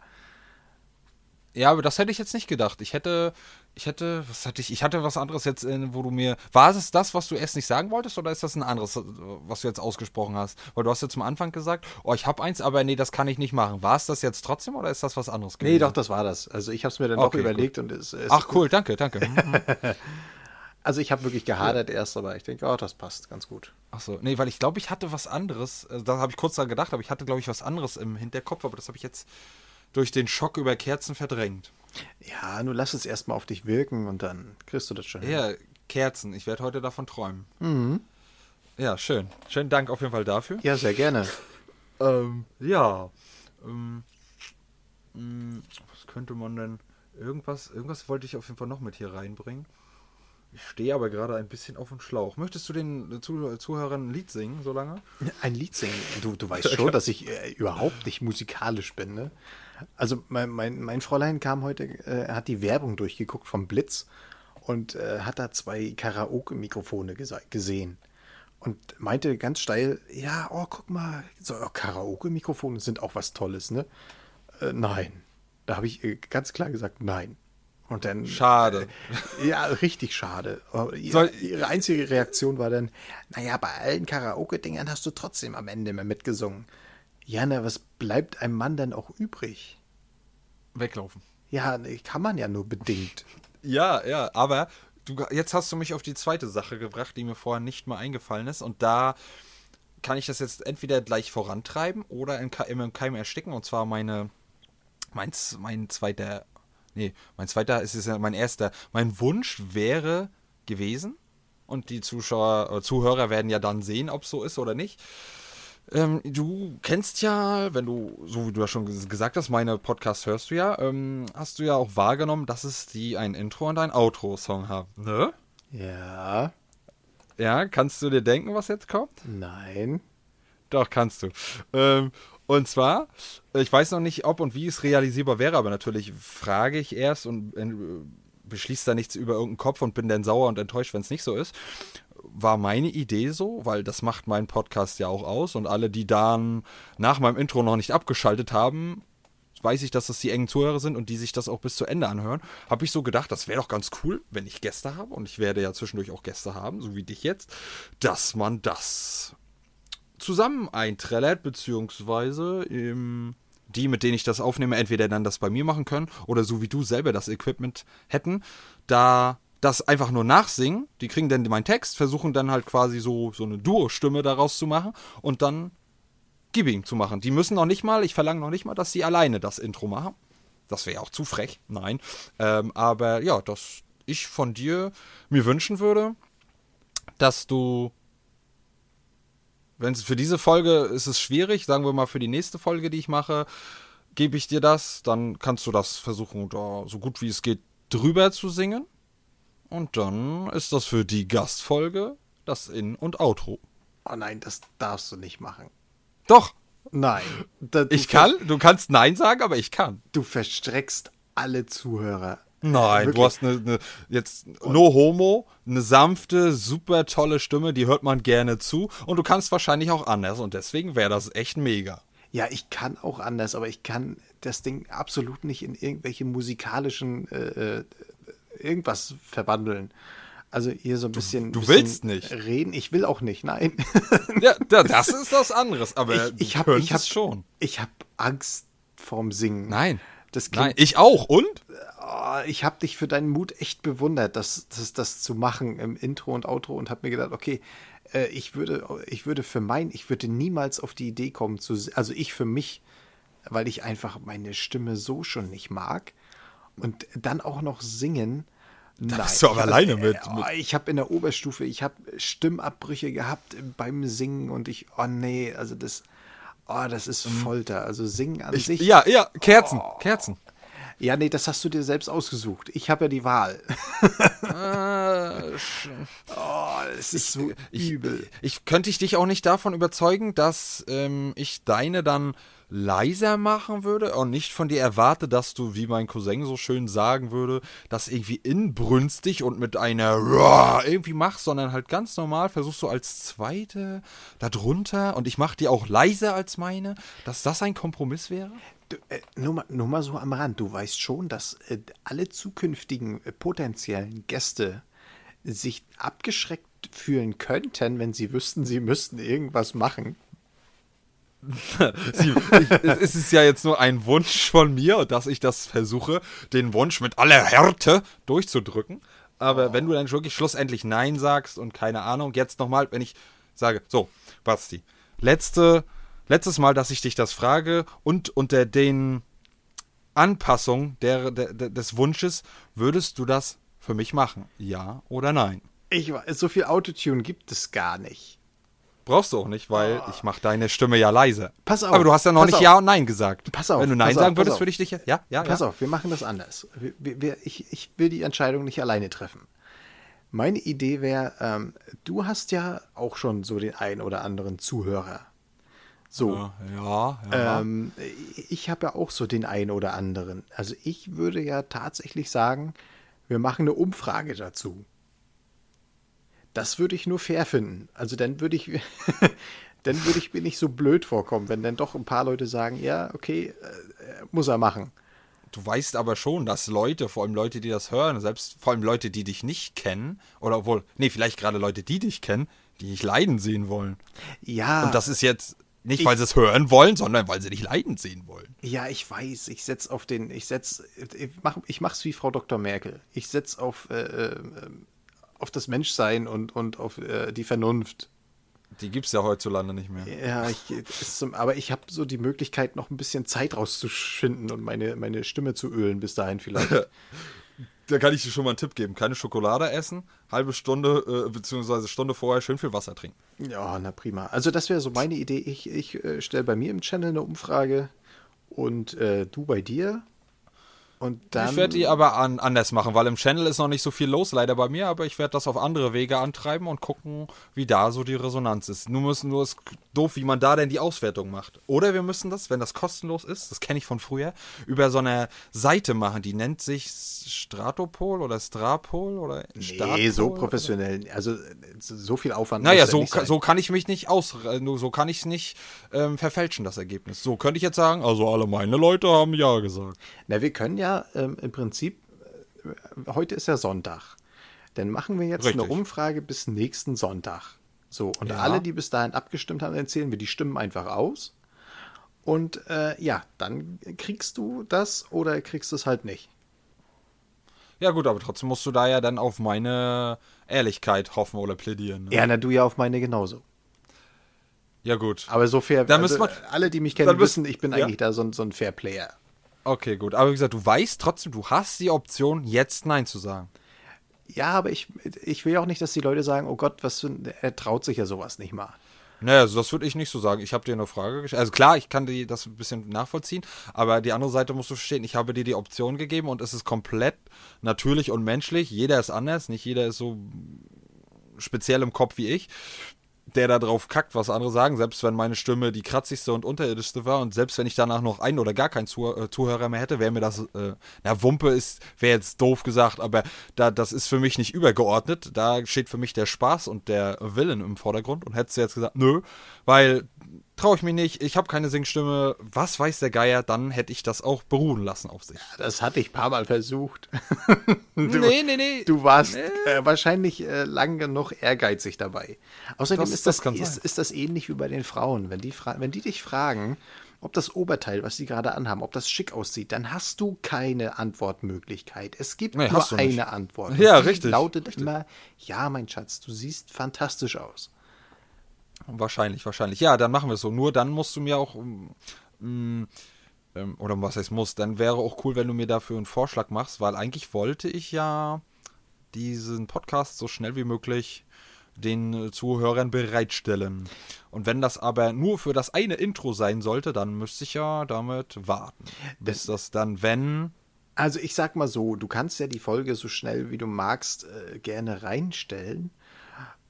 Ja, aber das hätte ich jetzt nicht gedacht. Ich hätte, ich hätte, was hatte ich? Ich hatte was anderes jetzt, wo du mir. War es das, was du erst nicht sagen wolltest, oder ist das ein anderes, was du jetzt ausgesprochen hast? Weil du hast ja zum Anfang gesagt, oh, ich habe eins, aber nee, das kann ich nicht machen. War es das jetzt trotzdem oder ist das was anderes gewesen? Nee, doch, das war das. Also ich habe es mir dann okay, doch überlegt gut. und es, es Ach cool, danke, danke. [laughs] also ich habe wirklich gehadert ja. erst, aber ich denke, oh, das passt ganz gut. Ach so, nee, weil ich glaube, ich hatte was anderes. Also, da habe ich kurz daran gedacht, aber ich hatte, glaube ich, was anderes im Hinterkopf, aber das habe ich jetzt durch den Schock über Kerzen verdrängt. Ja, nur lass es erstmal auf dich wirken und dann kriegst du das schon. Ja, hin. Kerzen. Ich werde heute davon träumen. Mhm. Ja, schön. Schönen Dank auf jeden Fall dafür. Ja, sehr gerne. ähm, ja. Ähm, hm, was könnte man denn. Irgendwas, irgendwas wollte ich auf jeden Fall noch mit hier reinbringen. Ich stehe aber gerade ein bisschen auf dem Schlauch. Möchtest du den Zuh Zuhörern ein Lied singen, so lange? Ein Lied singen? Du, du [laughs] weißt schon, dass ich äh, überhaupt nicht musikalisch bin, ne? Also mein, mein, mein Fräulein kam heute, äh, hat die Werbung durchgeguckt vom Blitz und äh, hat da zwei Karaoke-Mikrofone gesehen. Und meinte ganz steil, ja, oh, guck mal, so oh, Karaoke-Mikrofone sind auch was Tolles, ne? Äh, nein. Da habe ich äh, ganz klar gesagt, nein. Und dann. Schade. Äh, ja, richtig schade. Ihre, ihre, einzige Reaktion war dann: Naja, bei allen Karaoke-Dingern hast du trotzdem am Ende mehr mitgesungen. Ja, na, was bleibt einem Mann dann auch übrig? Weglaufen. Ja, kann man ja nur bedingt. [laughs] ja, ja, aber du, jetzt hast du mich auf die zweite Sache gebracht, die mir vorher nicht mal eingefallen ist. Und da kann ich das jetzt entweder gleich vorantreiben oder in, im Keim ersticken. Und zwar meine, mein, mein zweiter, nee, mein zweiter ist es ja mein erster. Mein Wunsch wäre gewesen, und die Zuschauer, äh, Zuhörer werden ja dann sehen, ob es so ist oder nicht. Ähm, du kennst ja, wenn du, so wie du ja schon gesagt hast, meine Podcasts hörst du ja, ähm, hast du ja auch wahrgenommen, dass es die ein Intro und ein Outro-Song haben, ne? Ja. Ja, kannst du dir denken, was jetzt kommt? Nein. Doch, kannst du. Ähm, und zwar, ich weiß noch nicht, ob und wie es realisierbar wäre, aber natürlich frage ich erst und äh, beschließe da nichts über irgendeinen Kopf und bin dann sauer und enttäuscht, wenn es nicht so ist war meine Idee so, weil das macht meinen Podcast ja auch aus und alle, die dann nach meinem Intro noch nicht abgeschaltet haben, weiß ich, dass das die engen Zuhörer sind und die sich das auch bis zu Ende anhören, habe ich so gedacht, das wäre doch ganz cool, wenn ich Gäste habe und ich werde ja zwischendurch auch Gäste haben, so wie dich jetzt, dass man das zusammen eintrellert, beziehungsweise im die, mit denen ich das aufnehme, entweder dann das bei mir machen können oder so wie du selber das Equipment hätten, da das einfach nur nachsingen. Die kriegen dann meinen Text, versuchen dann halt quasi so, so eine Duo-Stimme daraus zu machen und dann Gibbing zu machen. Die müssen noch nicht mal, ich verlange noch nicht mal, dass sie alleine das Intro machen. Das wäre auch zu frech, nein. Ähm, aber ja, dass ich von dir mir wünschen würde, dass du Wenn es für diese Folge ist es schwierig, sagen wir mal für die nächste Folge, die ich mache, gebe ich dir das, dann kannst du das versuchen, da so gut wie es geht drüber zu singen. Und dann ist das für die Gastfolge das In- und Outro. Oh nein, das darfst du nicht machen. Doch, Nein. Da, ich kann, du kannst Nein sagen, aber ich kann. Du verstreckst alle Zuhörer. Nein, Wirklich? du hast eine, eine jetzt no homo, eine sanfte, super tolle Stimme, die hört man gerne zu und du kannst wahrscheinlich auch anders und deswegen wäre das echt mega. Ja, ich kann auch anders, aber ich kann das Ding absolut nicht in irgendwelche musikalischen äh, äh, irgendwas verwandeln. Also hier so ein bisschen. du bisschen willst nicht. Reden. Ich will auch nicht, nein. [laughs] Ja, da- das ist was anderes, aber ich ich du habe hab, schon. Ich habe Angst vorm Singen. Nein. Das Nein, klingt, ich auch. Und? oh, ich habe dich für deinen Mut echt bewundert, das, das, das zu machen im Intro und Outro und habe mir gedacht, okay, äh, ich würde, ich würde für mein, ich würde niemals auf die Idee kommen zu, also ich für mich, weil ich einfach meine Stimme so schon nicht mag und dann auch noch singen. Da bist du aber alleine mit- Oh, ich habe in der Oberstufe, ich habe Stimmabbrüche gehabt beim Singen und ich, oh nee, also das, oh, das ist Folter. Also Singen an Mhm. Ich, sich. ja, ja, Kerzen, Kerzen. Ja, nee, das hast du dir selbst ausgesucht. Ich habe ja die Wahl. Äh, [laughs] Oh, es ist so ich, übel. Ich könnte ich dich auch nicht davon überzeugen, dass ähm, ich deine dann leiser machen würde und nicht von dir erwarte, dass du, wie mein Cousin so schön sagen würde, das irgendwie inbrünstig und mit einer Roar irgendwie machst, sondern halt ganz normal versuchst du als zweite darunter und ich mache die auch leiser als meine, dass das ein Kompromiss wäre? Du, äh, nur, mal, nur mal so am Rand. Du weißt schon, dass äh, alle zukünftigen äh, potenziellen Gäste sich abgeschreckt fühlen könnten, wenn sie wüssten, sie müssten irgendwas machen. [laughs] Sie, ich, es ist ja jetzt nur ein Wunsch von mir, dass ich das versuche, den Wunsch mit aller Härte durchzudrücken. Aber wenn du dann wirklich schlussendlich Nein sagst und keine Ahnung, jetzt nochmal, wenn ich sage, so, Basti, letzte, letztes Mal, dass ich dich das frage und unter den Anpassungen der, der, des Wunsches, würdest du das für mich machen? Ja oder nein? Ich, so viel Autotune gibt es gar nicht. Brauchst du auch nicht, weil ich mache deine Stimme ja leise. Pass auf, Aber du hast ja noch nicht auf. Ja und Nein gesagt. Pass auf, Wenn du Nein auf, sagen würdest, würde ich dich ja. Ja, ja, Pass ja. auf, wir machen das anders. Wir, wir, ich, ich will die Entscheidung nicht alleine treffen. Meine Idee wäre, ähm, du hast ja auch schon so den einen oder anderen Zuhörer. So, Ja, ja. Ähm, ich habe ja auch so den einen oder anderen. Also ich würde ja tatsächlich sagen, wir machen eine Umfrage dazu. Das würde ich nur fair finden. Also dann würde ich, [laughs] dann würde ich mir nicht so blöd vorkommen, wenn dann doch ein paar Leute sagen, ja, okay, äh, muss er machen. Du weißt aber schon, dass Leute, vor allem Leute, die das hören, selbst vor allem Leute, die dich nicht kennen, oder obwohl, nee, vielleicht gerade Leute, die dich kennen, die dich leiden sehen wollen. Ja, Und das ist jetzt nicht, Ich- weil sie es hören wollen, sondern weil sie dich leiden sehen wollen. ja, ich weiß, ich setz auf den, ich setz, ich mach, ich mach's wie Frau Dr. Merkel. Ich setz auf, äh, äh, auf das Menschsein und, und auf äh, die Vernunft. Die gibt es ja heutzutage nicht mehr. Ja, ich, ist aber ich habe so die Möglichkeit, noch ein bisschen Zeit rauszuschinden und meine, meine Stimme zu ölen bis dahin vielleicht. [laughs] Da kann ich dir schon mal einen Tipp geben. Keine Schokolade essen, halbe Stunde, äh, beziehungsweise Stunde vorher schön viel Wasser trinken. ja, na prima. Also das wäre so meine Idee. Ich, ich äh, stelle bei mir im Channel eine Umfrage und äh, du bei dir. Und dann. Ich werde die aber an, anders machen, weil im Channel ist noch nicht so viel los, leider bei mir, aber ich werde das auf andere Wege antreiben und gucken, wie da so die Resonanz ist. Nur müssen nur ist doof, wie man da denn die Auswertung macht. Oder wir müssen das, wenn das kostenlos ist, das kenne ich von früher, über so eine Seite machen, die nennt sich Stratopol oder Strapol oder nee, so Statpol professionell. Also äh, so viel Aufwand. Naja, so, ka- so kann ich mich nicht aus, äh, so kann ich es nicht ähm, verfälschen, das Ergebnis. So könnte ich jetzt sagen, also alle meine Leute haben Ja gesagt. Na, wir können ja ähm, im Prinzip, äh, heute ist ja Sonntag. Dann machen wir jetzt eine Richtig. Umfrage bis nächsten Sonntag. So, und Ja. alle, die bis dahin abgestimmt haben, dann zählen wir die Stimmen einfach aus. Und äh, ja, dann kriegst du das oder kriegst du es halt nicht. Ja gut, aber trotzdem musst du da ja dann auf meine Ehrlichkeit hoffen oder plädieren. Ne? Ja, na, du ja auf meine genauso. Ja gut. Aber so fair, Dann also, wir- alle, die mich kennen, wissen, ich bin ja. eigentlich da so so ein Fair Player. Okay, gut. Aber wie gesagt, du weißt trotzdem, du hast die Option, jetzt Nein zu sagen. Ja, aber ich, ich will auch nicht, dass die Leute sagen, oh Gott, was für er traut sich ja sowas nicht mal. Naja, also das würde ich nicht so sagen. Ich habe dir eine Frage gestellt. Also klar, ich kann dir das ein bisschen nachvollziehen, aber die andere Seite musst du verstehen. Ich habe dir die Option gegeben und es ist komplett natürlich und menschlich. Jeder ist anders, nicht jeder ist so speziell im Kopf wie ich der da drauf kackt, was andere sagen, selbst wenn meine Stimme die kratzigste und unterirdischste war und selbst wenn ich danach noch einen oder gar keinen Zuh äh, Zuhörer mehr hätte, wäre mir das, äh, na, Wumpe ist, wäre jetzt doof gesagt, aber da, das ist für mich nicht übergeordnet. Da steht für mich der Spaß und der Willen im Vordergrund und hättest du jetzt gesagt, nö, weil traue ich mich nicht, ich habe keine Singstimme, was weiß der Geier, dann hätte ich das auch beruhen lassen auf sich. Ja, das hatte ich ein paar Mal versucht. [laughs] du, nee, nee, nee. Du warst nee. äh, wahrscheinlich äh, lang genug ehrgeizig dabei. Außerdem das, ist, das, das ist, ist, das ähnlich wie bei den Frauen. Wenn die, wenn die dich fragen, ob das Oberteil, was sie gerade anhaben, ob das schick aussieht, dann hast du keine Antwortmöglichkeit. Es gibt nee, nur eine Antwort. Ja, richtig. Lautet richtig. immer, ja, mein Schatz, du siehst fantastisch aus. Wahrscheinlich, wahrscheinlich. Ja, dann machen wir es so. Nur dann musst du mir auch. Mm, ähm, oder was heißt muss, dann wäre auch cool, wenn du mir dafür einen Vorschlag machst, weil eigentlich wollte ich ja diesen Podcast so schnell wie möglich den Zuhörern bereitstellen. Und wenn das aber nur für das eine Intro sein sollte, dann müsste ich ja damit warten. Bis das dann, wenn. Also ich sag mal so, du kannst ja die Folge so schnell wie du magst äh, gerne reinstellen.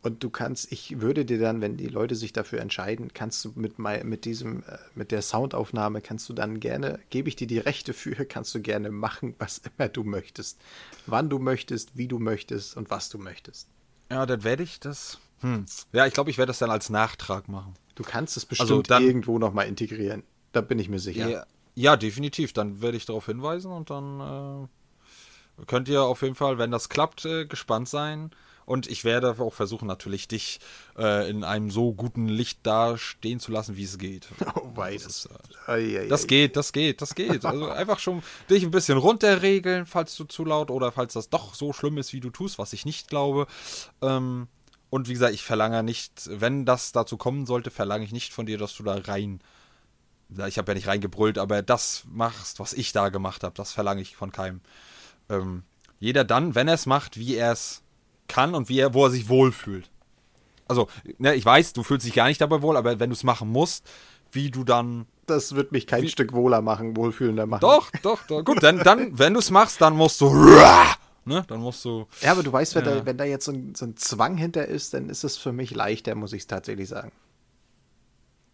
Und du kannst, ich würde dir dann, wenn die Leute sich dafür entscheiden, kannst du mit, mit diesem, äh, mit der Soundaufnahme, kannst du dann gerne, gebe ich dir die Rechte für, [laughs] kannst du gerne machen, was immer du möchtest. Wann du möchtest, wie du möchtest und was du möchtest. Ja, dann werde ich das. Hm. Ja, ich glaube, ich werde das dann als Nachtrag machen. Du kannst es bestimmt also dann, irgendwo nochmal integrieren. Da bin ich mir sicher. Ja, ja, definitiv. Dann werde ich darauf hinweisen und dann äh, könnt ihr auf jeden Fall, wenn das klappt, äh, gespannt sein und ich werde auch versuchen, natürlich dich äh, in einem so guten Licht dastehen zu lassen, wie es geht. [laughs] Oh, wei, das, äh, das geht, das geht, das geht. Also [laughs] einfach schon dich ein bisschen runterregeln, falls du zu laut oder falls das doch so schlimm ist, wie du tust, was ich nicht glaube. Ähm, und wie gesagt, ich verlange nicht, wenn das dazu kommen sollte, verlange ich nicht von dir, dass du da rein ich habe ja nicht reingebrüllt, aber das machst, was ich da gemacht habe, das verlange ich von keinem. Ähm, jeder dann, wenn er es macht, wie er es kann und wie er, wo er sich wohlfühlt. Also, ne, ich weiß, du fühlst dich gar nicht dabei wohl, aber wenn du es machen musst, wie du dann. Das wird mich kein wie, Stück wohler machen, wohlfühlender machen. Doch, doch, doch. Gut, dann, dann [laughs] wenn du es machst, dann musst du. [laughs] Ne? Dann musst du. Ja, aber du weißt, wenn, ja. da, wenn da jetzt so ein, so ein Zwang hinter ist, dann ist es für mich leichter, muss ich es tatsächlich sagen.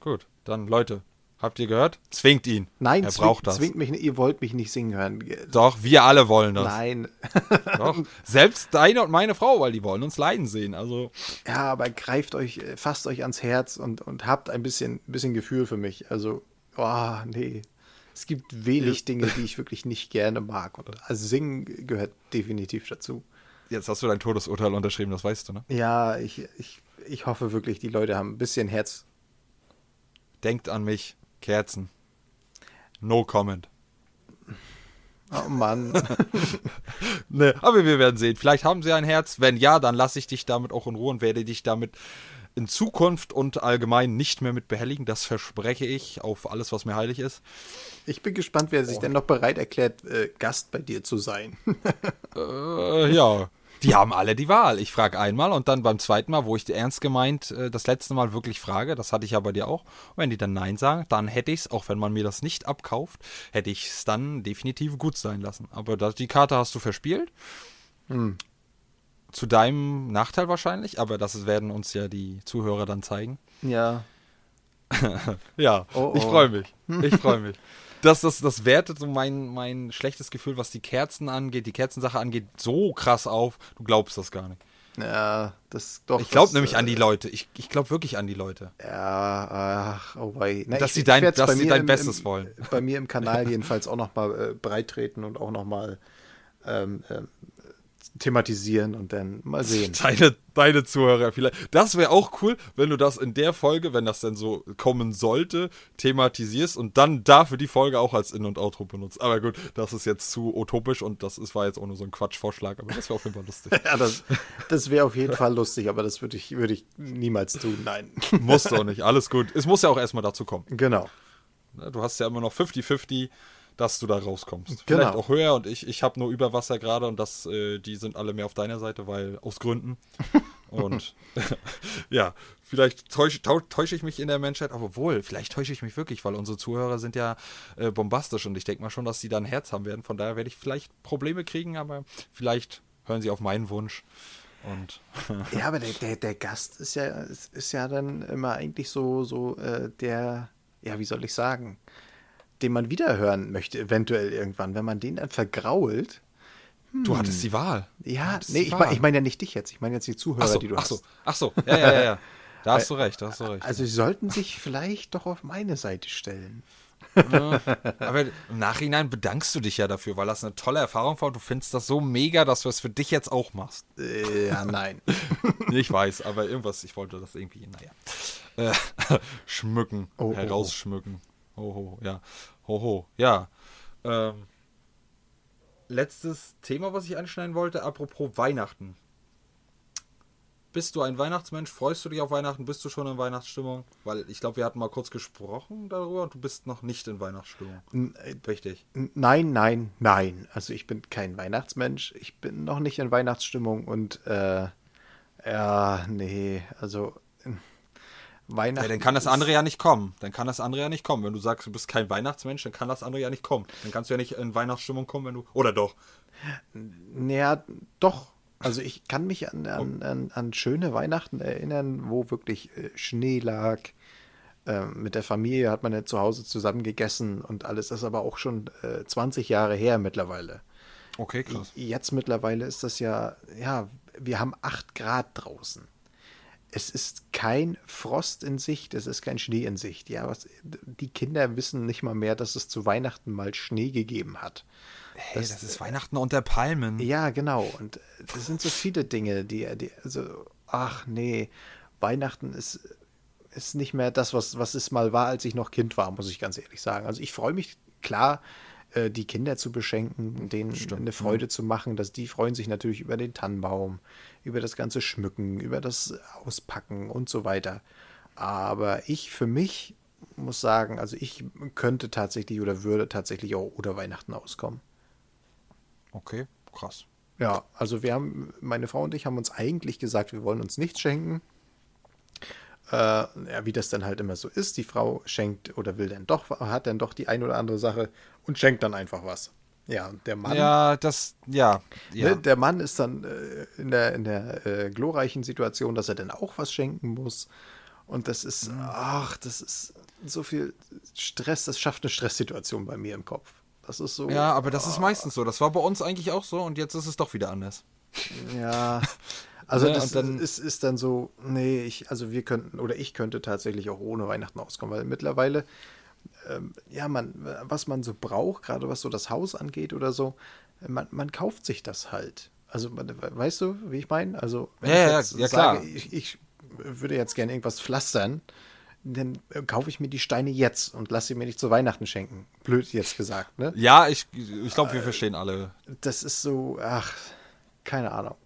Gut, dann Leute, Habt ihr gehört? Zwingt ihn. Nein, er zwingt, braucht das. zwingt mich nicht. Ihr wollt mich nicht singen hören. Doch, wir alle wollen das. Nein. [laughs] Doch. Selbst deine und meine Frau, weil die wollen uns leiden sehen. Also. Ja, aber greift euch, fasst euch ans Herz und, und habt ein bisschen, bisschen Gefühl für mich. Also, oh, nee. Es gibt wenig Dinge, die [laughs] ich wirklich nicht gerne mag. Und also singen gehört definitiv dazu. Jetzt hast du dein Todesurteil unterschrieben, das weißt du, ne? Ja, ich, ich, ich hoffe wirklich, die Leute haben ein bisschen Herz. Denkt an mich. Kerzen. No comment. Oh Mann. [laughs] ne, aber wir werden sehen. Vielleicht haben sie ein Herz. Wenn ja, dann lasse ich dich damit auch in Ruhe und werde dich damit in Zukunft und allgemein nicht mehr mit behelligen. Das verspreche ich auf alles, was mir heilig ist. Ich bin gespannt, wer sich oh. denn noch bereit erklärt, äh, Gast bei dir zu sein. [laughs] äh, ja. Die haben alle die Wahl. Ich frage einmal und dann beim zweiten Mal, wo ich ernst gemeint äh, das letzte Mal wirklich frage, das hatte ich ja bei dir auch. Und wenn die dann Nein sagen, dann hätte ich es, auch wenn man mir das nicht abkauft, hätte ich es dann definitiv gut sein lassen. Aber das, die Karte hast du verspielt. Hm. Zu deinem Nachteil wahrscheinlich, aber das werden uns ja die Zuhörer dann zeigen. Ja. [laughs] ja, oh, oh. ich freue mich. Ich freue mich. [laughs] das, das, das wertet so mein, mein schlechtes Gefühl, was die Kerzen angeht, die Kerzensache angeht, so krass auf. Du glaubst das gar nicht. Ja, das doch. Ich glaube nämlich äh, an die Leute. Ich, ich glaube wirklich an die Leute. Ja, ach, oh wei. Na, dass ich, sie dein, dass sie dein im, Bestes im, wollen. Bei mir im Kanal [laughs] jedenfalls auch nochmal äh, breit treten und auch nochmal ähm, ähm, thematisieren und dann mal sehen. [laughs] Deine, deine Zuhörer vielleicht. Das wäre auch cool, wenn du das in der Folge, wenn das denn so kommen sollte, thematisierst und dann dafür die Folge auch als In- und Outro benutzt. Aber gut, das ist jetzt zu utopisch und das ist, war jetzt auch nur so ein Quatschvorschlag, aber das wäre auf jeden Fall lustig. [laughs] ja, das, das wäre auf jeden Fall lustig, aber das würde ich, würd ich niemals tun, nein. [laughs] Musst du auch nicht, alles gut. Es muss ja auch erstmal dazu kommen. Genau. Du hast ja immer noch 50-50 dass du da rauskommst. Genau. Vielleicht auch höher und ich, ich habe nur Überwasser gerade und das, äh, die sind alle mehr auf deiner Seite, weil aus Gründen. [laughs] und [laughs] ja, vielleicht täusche, täusche ich mich in der Menschheit, aber wohl, vielleicht täusche ich mich wirklich, weil unsere Zuhörer sind ja äh, bombastisch und ich denke mal schon, dass sie da ein Herz haben werden. Von daher werde ich vielleicht Probleme kriegen, aber vielleicht hören sie auf meinen Wunsch. Und [laughs] ja, aber der, der, der Gast ist ja, ist, ist ja dann immer eigentlich so, so äh, der, ja, wie soll ich sagen, den man wiederhören möchte, eventuell irgendwann. Wenn man den dann vergrault. Hm. Du hattest die Wahl. Ja, nee, ich meine ich mein ja nicht dich jetzt. Ich meine jetzt die Zuhörer, so, die du ach hast. So, ach so, ja, ja, ja. ja. [laughs] Da hast du recht, da hast du recht. Also, sie sollten sich vielleicht doch auf meine Seite stellen. Ja, aber im Nachhinein bedankst du dich ja dafür, weil das eine tolle Erfahrung war. Du findest das so mega, dass du es für dich jetzt auch machst. Äh, ja, nein. [laughs] ich weiß, aber irgendwas, ich wollte das irgendwie, naja, äh, [laughs] schmücken, oh, herausschmücken. Hoho, ja. Hoho, ja. Ähm, letztes Thema, was ich anschneiden wollte, apropos Weihnachten. Bist du ein Weihnachtsmensch? Freust du dich auf Weihnachten? Bist du schon in Weihnachtsstimmung? Weil ich glaube, wir hatten mal kurz gesprochen darüber und du bist noch nicht in Weihnachtsstimmung. Äh, Richtig. Nein, nein, nein. Also ich bin kein Weihnachtsmensch. Ich bin noch nicht in Weihnachtsstimmung und äh, ja, nee, also Weihnachten. Ja, dann kann das andere ja nicht kommen. Dann kann das andere ja nicht kommen. Wenn du sagst, du bist kein Weihnachtsmensch, dann kann das andere ja nicht kommen. Dann kannst du ja nicht in Weihnachtsstimmung kommen, wenn du. Oder doch? Naja, doch. Also ich kann mich an, an, an, an schöne Weihnachten erinnern, wo wirklich äh, Schnee lag. Ähm, mit der Familie hat man ja zu Hause zusammen gegessen und alles. Das ist aber auch schon äh, 20 Jahre her mittlerweile. Okay, krass. Jetzt mittlerweile ist das ja, ja, wir haben 8 Grad draußen es ist kein Frost in Sicht, es ist kein Schnee in Sicht. Ja, was, die Kinder wissen nicht mal mehr, dass es zu Weihnachten mal Schnee gegeben hat. Hey, das, das ist Weihnachten unter Palmen. Ja, genau. Und das sind so viele Dinge, die, die also, ach nee, Weihnachten ist, ist nicht mehr das, was, was es mal war, als ich noch Kind war, muss ich ganz ehrlich sagen. Also ich freue mich, klar, äh, die Kinder zu beschenken, denen Stimmt, eine Freude ja. zu machen, dass die freuen sich natürlich über den Tannenbaum, über das ganze Schmücken, über das Auspacken und so weiter. Aber ich für mich muss sagen, also ich könnte tatsächlich oder würde tatsächlich auch oder Weihnachten auskommen. Okay, krass. Ja, also wir haben, meine Frau und ich haben uns eigentlich gesagt, wir wollen uns nichts schenken. Äh, ja, wie das dann halt immer so ist. Die Frau schenkt oder will dann doch, hat dann doch die ein oder andere Sache und schenkt dann einfach was. Ja, der Mann. Ja, das, ja. ja. Ne, der Mann ist dann äh, in der, in der äh, glorreichen Situation, dass er dann auch was schenken muss. Und das ist, mhm. ach, das ist so viel Stress, das schafft eine Stresssituation bei mir im Kopf. Das ist so. Ja, aber das oh. ist meistens so. Das war bei uns eigentlich auch so und jetzt ist es doch wieder anders. Ja. [laughs] Also ja, das dann, ist, ist dann so, nee, ich, also wir könnten, oder ich könnte tatsächlich auch ohne Weihnachten auskommen, weil mittlerweile ähm, ja, man, was man so braucht, gerade was so das Haus angeht oder so, man, man kauft sich das halt. Also, weißt du, wie ich meine? Also, wenn ja, ich jetzt ja, sage, klar. Ich, ich, würde jetzt gerne irgendwas pflastern, dann kaufe ich mir die Steine jetzt und lasse sie mir nicht zu Weihnachten schenken. Blöd jetzt gesagt, ne? Ja, ich, ich glaube, wir äh, verstehen alle. Das ist so, ach, keine Ahnung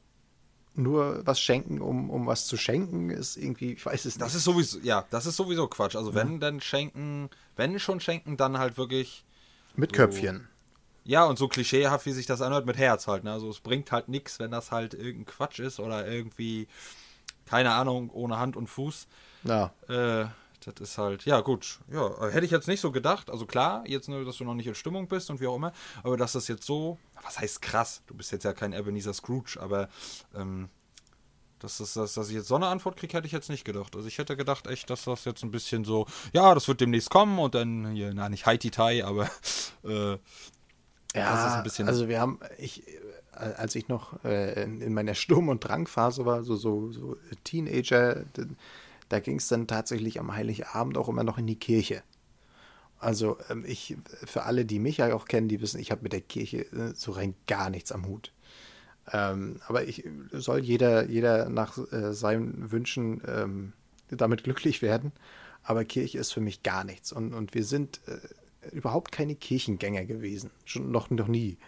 nur was schenken, um, um was zu schenken, ist irgendwie, ich weiß es nicht. Das ist sowieso, ja, das ist sowieso Quatsch. Also wenn, ja. dann schenken, wenn schon schenken, dann halt wirklich. Mit so, Köpfchen. Ja, und so klischeehaft, wie sich das anhört, mit Herz halt. Ne? Also es bringt halt nichts, wenn das halt irgendein Quatsch ist oder irgendwie, keine Ahnung, ohne Hand und Fuß. Ja. Äh, das ist halt, ja gut, ja, hätte ich jetzt nicht so gedacht. Also klar, jetzt nur, dass du noch nicht in Stimmung bist und wie auch immer, aber dass das jetzt so, was heißt krass? Du bist jetzt ja kein Ebenezer Scrooge, aber ähm, dass, das, dass, dass ich jetzt so eine Antwort kriege, hätte ich jetzt nicht gedacht. Also ich hätte gedacht echt, dass das jetzt ein bisschen so, ja, das wird demnächst kommen und dann hier, na nicht Haiti Tai, aber [laughs] äh, ja, also wir haben, ich, als ich noch äh, in, in, meiner Sturm- und Drangphase war, so, so, so Teenager, da ging es dann tatsächlich am Heiligabend auch immer noch in die Kirche. Also ähm, ich, für alle, die mich ja auch kennen, die wissen, ich habe mit der Kirche äh, so rein gar nichts am Hut. Ähm, aber ich soll jeder, jeder nach äh, seinen Wünschen ähm, damit glücklich werden. Aber Kirche ist für mich gar nichts. Und, und wir sind äh, überhaupt keine Kirchengänger gewesen. Schon noch, noch nie.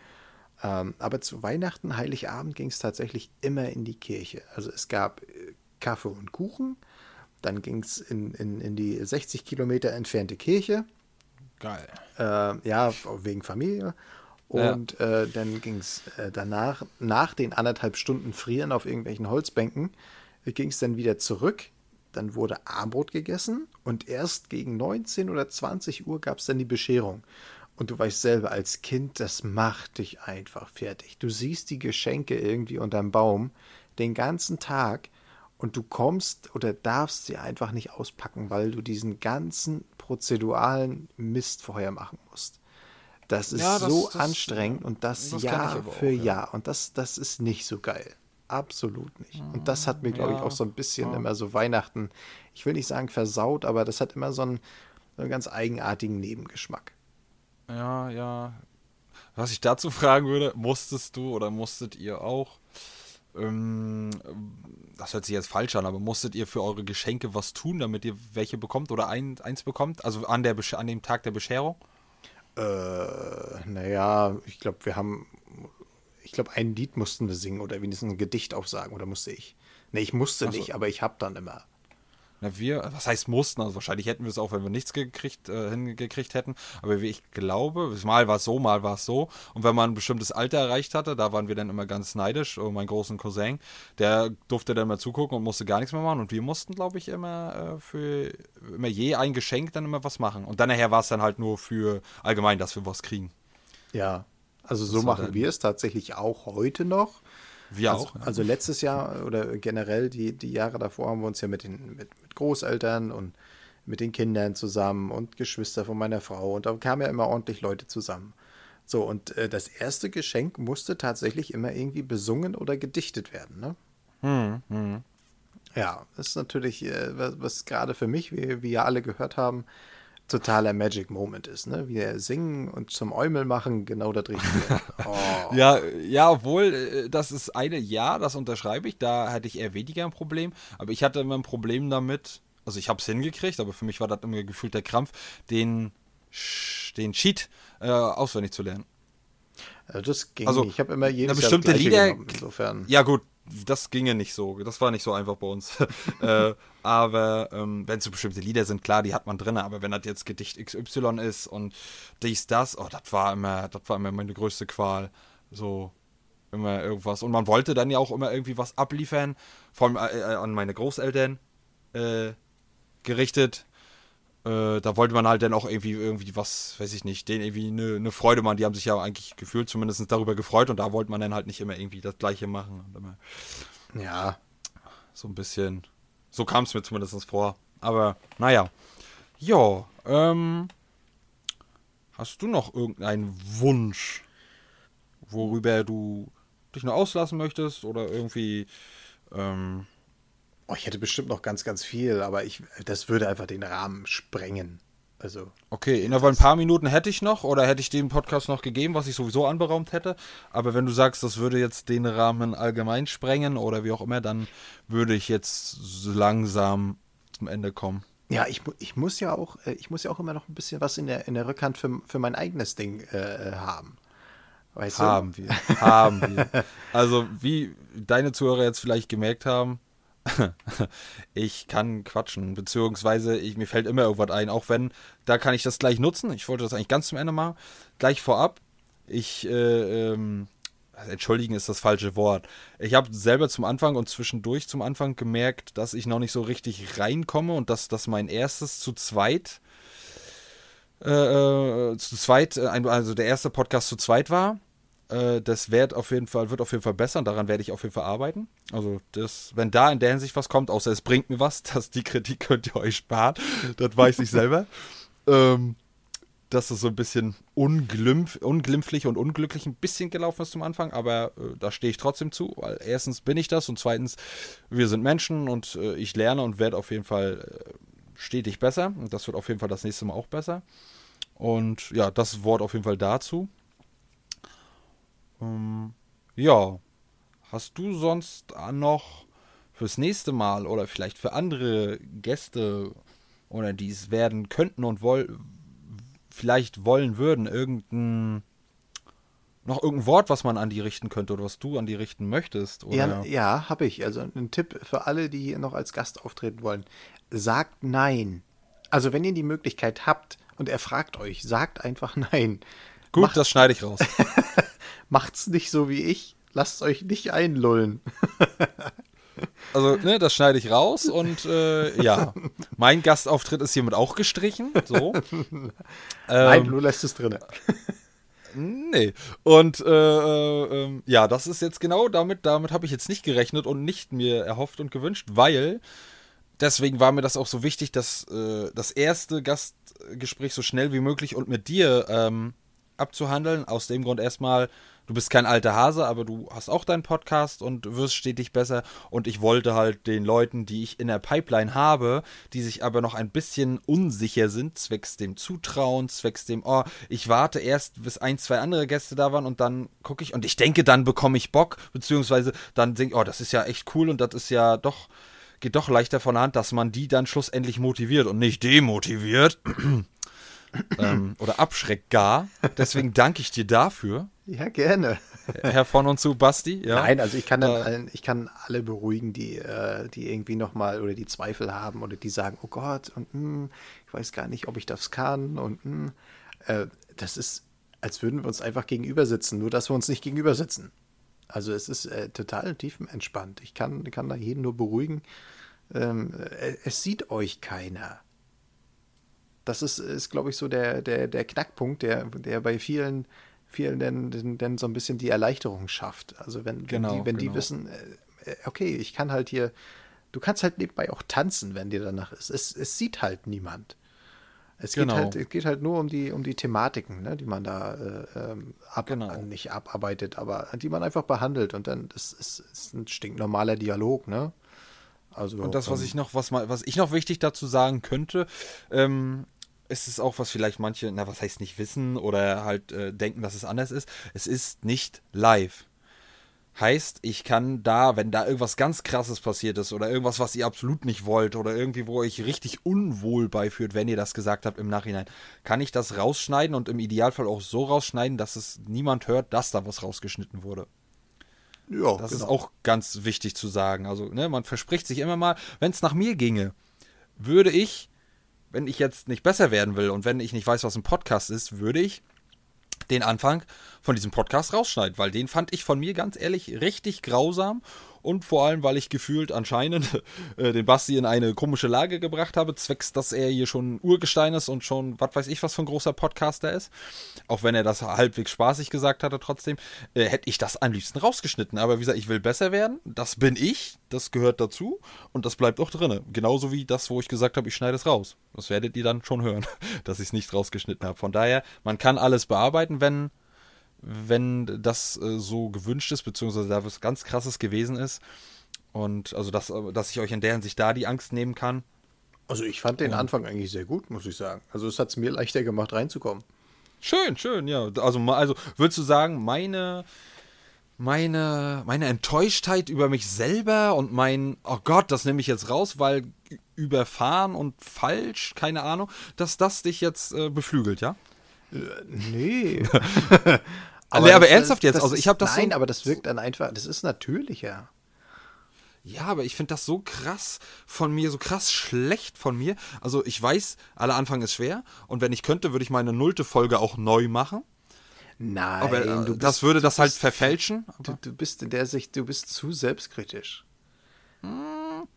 Ähm, aber zu Weihnachten, Heiligabend ging es tatsächlich immer in die Kirche. Also es gab äh, Kaffee und Kuchen dann ging es in, in, in die 60 Kilometer entfernte Kirche. Geil. Äh, ja, wegen Familie. Und ja. äh, dann ging es äh, danach, nach den anderthalb Stunden Frieren auf irgendwelchen Holzbänken, ging es dann wieder zurück dann wurde Armbrot gegessen und erst gegen 19 oder 20 Uhr gab es dann die Bescherung. Und du weißt selber, als Kind, das macht dich einfach fertig. Du siehst die Geschenke irgendwie unterm Baum den ganzen Tag und du kommst oder darfst sie einfach nicht auspacken, weil du diesen ganzen prozeduralen Mist vorher machen musst. Das ist ja, das, so das, anstrengend und das, das Jahr für auch, ja. Jahr. Und das, das ist nicht so geil. Absolut nicht. Und das hat mir, glaube ja, ich, auch so ein bisschen immer so Weihnachten, ich will nicht sagen versaut, aber das hat immer so einen, so einen ganz eigenartigen Nebengeschmack. Ja, ja. Was ich dazu fragen würde, musstest du oder musstet ihr auch, ähm, das hört sich jetzt falsch an, aber musstet ihr für eure Geschenke was tun, damit ihr welche bekommt oder ein, eins bekommt? Also an, der, an dem Tag der Bescherung? Äh, naja, ich glaube, wir haben, ich glaube, ein Lied mussten wir singen oder wenigstens ein Gedicht aufsagen oder musste ich. Ne, ich musste also, nicht, aber ich habe dann immer. Na, wir, was heißt mussten? Also wahrscheinlich hätten wir es auch, wenn wir nichts gekriegt, äh, hingekriegt hätten. Aber wie ich glaube, mal war es so, mal war es so. Und wenn man ein bestimmtes Alter erreicht hatte, da waren wir dann immer ganz neidisch. Und mein großen Cousin, der durfte dann mal zugucken und musste gar nichts mehr machen. Und wir mussten, glaube ich, immer äh, für immer je ein Geschenk dann immer was machen. Und dann nachher war es dann halt nur für allgemein, dass wir was kriegen. Ja, also so machen wir es tatsächlich auch heute noch. Wir also, auch. Ja. Also letztes Jahr oder generell die, die Jahre davor haben wir uns ja mit den mit, mit Großeltern und mit den Kindern zusammen und Geschwister von meiner Frau und da kamen ja immer ordentlich Leute zusammen. So, und äh, das erste Geschenk musste tatsächlich immer irgendwie besungen oder gedichtet werden, ne? Hm, hm. Ja, das ist natürlich, äh, was, was gerade für mich, wie, wie ja alle gehört haben, totaler Magic Moment ist, ne? Wie er singen und zum Eumel machen, genau das Richtige. [laughs] Oh. ja, ja, obwohl, äh, das ist eine, ja, das unterschreibe ich, da hatte ich eher weniger ein Problem, aber ich hatte immer ein Problem damit, also ich habe es hingekriegt, aber für mich war das immer gefühlt der Krampf, den, den Cheat äh, auswendig zu lernen. Also das ging also, Ich habe immer jedes Jahr bestimmte Lieder, genommen, insofern. Ja gut, das ginge nicht so. Das war nicht so einfach bei uns. [laughs] äh, aber ähm, wenn es so bestimmte Lieder sind, klar, die hat man drin. Aber wenn das jetzt Gedicht XY ist und dies, das, oh, das war immer, das war immer meine größte Qual. So immer irgendwas. Und man wollte dann ja auch immer irgendwie was abliefern, vor allem äh, äh an meine Großeltern äh, gerichtet. Äh, da wollte man halt dann auch irgendwie, irgendwie was, weiß ich nicht, denen irgendwie eine, eine Freude machen. Die haben sich ja eigentlich gefühlt zumindest darüber gefreut und da wollte man dann halt nicht immer irgendwie das Gleiche machen. ja. So ein bisschen. So kam es mir zumindest vor. Aber naja. Ja, ähm. Hast du noch irgendeinen Wunsch, worüber du dich nur auslassen möchtest oder irgendwie ähm, Oh, ich hätte bestimmt noch ganz, ganz viel, aber ich, das würde einfach den Rahmen sprengen. Also. Okay, in ein paar Minuten hätte ich noch oder hätte ich dem Podcast noch gegeben, was ich sowieso anberaumt hätte. Aber wenn du sagst, das würde jetzt den Rahmen allgemein sprengen oder wie auch immer, dann würde ich jetzt langsam zum Ende kommen. Ja, ich, ich muss ja auch, äh, ich muss ja auch immer noch ein bisschen was in der, in der Rückhand für, für mein eigenes Ding äh, haben. Weißt haben du? wir, haben wir. Also, wie deine Zuhörer jetzt vielleicht gemerkt haben, [laughs] ich kann quatschen, beziehungsweise ich, mir fällt immer irgendwas ein, auch wenn, da kann ich das gleich nutzen. Ich wollte das eigentlich ganz zum Ende machen. Gleich vorab, ich, äh, ähm, entschuldigen ist das falsche Wort. Ich habe selber zum Anfang und zwischendurch zum Anfang gemerkt, dass ich noch nicht so richtig reinkomme und dass das mein erstes zu zweit, äh, äh zu zweit, äh, also der erste Podcast zu zweit war äh, das wird auf jeden Fall, wird auf jeden Fall besser und daran werde ich auf jeden Fall arbeiten. Also das, wenn da in der Hinsicht was kommt, außer es bringt mir was, [laughs] dass die Kritik könnt ihr euch sparen. Das weiß ich selber. [laughs] ähm, dass es so ein bisschen unglimpf, unglimpflich und unglücklich ein bisschen gelaufen ist zum Anfang, aber äh, da stehe ich trotzdem zu, weil erstens bin ich das und zweitens, wir sind Menschen und äh, ich lerne und werde auf jeden Fall äh, stetig besser und das wird auf jeden Fall das nächste Mal auch besser. Und ja, das Wort auf jeden Fall dazu. Ähm, ja. Hast du sonst noch fürs nächste Mal oder vielleicht für andere Gäste oder die es werden könnten und woll vielleicht wollen würden, irgendein noch irgendein Wort, was man an die richten könnte oder was du an die richten möchtest? Oder? Ja, ja habe ich. Also ein Tipp für alle, die hier noch als Gast auftreten wollen. Sagt nein. Also wenn ihr die Möglichkeit habt und er fragt euch, sagt einfach [laughs] nein. Gut, Macht, das schneide ich raus. [laughs] Macht's nicht so wie ich. Lasst euch nicht einlullen. [laughs] Also, ne, das schneide ich raus und äh, ja, mein Gastauftritt ist hiermit auch gestrichen. So. [laughs] Nein, ähm, du lässt es drin. Nee. Und äh, äh, ähm, ja, das ist jetzt genau damit, damit habe ich jetzt nicht gerechnet und nicht mir erhofft und gewünscht, weil deswegen war mir das auch so wichtig, dass äh, das erste Gastgespräch so schnell wie möglich und mit dir ähm, abzuhandeln. Aus dem Grund erstmal, du bist kein alter Hase, aber du hast auch deinen Podcast und wirst stetig besser. Und ich wollte halt den Leuten, die ich in der Pipeline habe, die sich aber noch ein bisschen unsicher sind, zwecks dem Zutrauen, zwecks dem, oh, ich warte erst, bis ein, zwei andere Gäste da waren und dann gucke ich und ich denke, dann bekomme ich Bock, beziehungsweise dann denke ich, oh, das ist ja echt cool und das ist ja doch, geht doch leichter von der Hand, dass man die dann schlussendlich motiviert und nicht demotiviert. [clears throat] ähm, oder abschreckt gar. Deswegen danke ich dir dafür. Ja, gerne. Herr von und zu, Basti. Ja. Nein, also ich kann dann äh, allen, ich kann alle beruhigen, die, äh, die irgendwie nochmal oder die Zweifel haben oder die sagen, oh Gott, und mh, hm, ich weiß gar nicht, ob ich das kann und mh, hm. äh, das ist, als würden wir uns einfach gegenüber sitzen, nur dass wir uns nicht gegenüber sitzen. Also es ist äh, total tiefenentspannt. Ich kann, kann da jeden nur beruhigen. Ähm, äh, es sieht euch keiner. Das ist, ist glaube ich, so der, der, der Knackpunkt, der, der bei vielen, vielen denn, denn so ein bisschen die Erleichterung schafft. Also wenn, genau, wenn, die, wenn genau. die wissen, äh, okay, ich kann halt hier, du kannst halt nebenbei auch tanzen, wenn dir danach ist. Es, es sieht halt niemand. Es, genau. geht halt, es geht halt nur um die, um die Thematiken, ne, die man da äh, ähm, ab, genau. nicht abarbeitet, aber die man einfach behandelt und dann das ist, ist ein stinknormaler Dialog, ne? Also, und das, was ähm, ich noch, was mal, was ich noch wichtig dazu sagen könnte, ähm, ist es auch, was vielleicht manche, na, was heißt nicht wissen oder halt äh, denken, dass es anders ist. Es ist nicht live. Heißt, ich kann da, wenn da irgendwas ganz krasses passiert ist oder irgendwas, was ihr absolut nicht wollt oder irgendwie, wo euch richtig unwohl beiführt, wenn ihr das gesagt habt im Nachhinein, kann ich das rausschneiden und im Idealfall auch so rausschneiden, dass es niemand hört, dass da was rausgeschnitten wurde. Ja, das genau. ist auch ganz wichtig zu sagen. Also, ne, man verspricht sich immer mal, wenn es nach mir ginge, würde ich wenn ich jetzt nicht besser werden will und wenn ich nicht weiß, was ein Podcast ist, würde ich den Anfang von diesem Podcast rausschneiden, weil den fand ich von mir ganz ehrlich richtig grausam und vor allem, weil ich gefühlt anscheinend [laughs] äh, den Basti in eine komische Lage gebracht habe, zwecks, dass er hier schon Urgestein ist und schon, was weiß ich, was für ein großer Podcaster ist. Auch wenn er das halbwegs spaßig gesagt hatte, trotzdem, äh, hätte ich das am liebsten rausgeschnitten. Aber wie gesagt, ich will besser werden, das bin ich, das gehört dazu und das bleibt auch drin. Genauso wie das, wo ich gesagt habe, ich schneide es raus. Das werdet ihr dann schon hören, [laughs] dass ich es nicht rausgeschnitten habe. Von daher, man kann alles bearbeiten, wenn wenn das äh, so gewünscht ist, beziehungsweise da was ganz krasses gewesen ist. Und also, dass, äh, dass ich euch in der Hinsicht da die Angst nehmen kann. Also, ich fand den Anfang eigentlich sehr gut, muss ich sagen. Also, es hat es mir leichter gemacht, reinzukommen. Schön, schön, ja. Also, also würdest du sagen, meine, meine, meine Enttäuschtheit über mich selber und mein, oh Gott, das nehme ich jetzt raus, weil überfahren und falsch, keine Ahnung, dass das dich jetzt äh, beflügelt, ja? Nee. [laughs] [laughs] aber, nee, aber ernsthaft jetzt, also ich habe das Nein, so, aber das wirkt dann einfach, das ist natürlicher. Ja, aber ich finde das so krass von mir, so krass schlecht von mir. Also ich weiß, aller Anfang ist schwer und wenn ich könnte, würde ich meine nullte Folge auch neu machen. Nein, aber äh, bist, das würde das halt verfälschen. Du, du, bist in der Sicht, du bist zu selbstkritisch. Hm,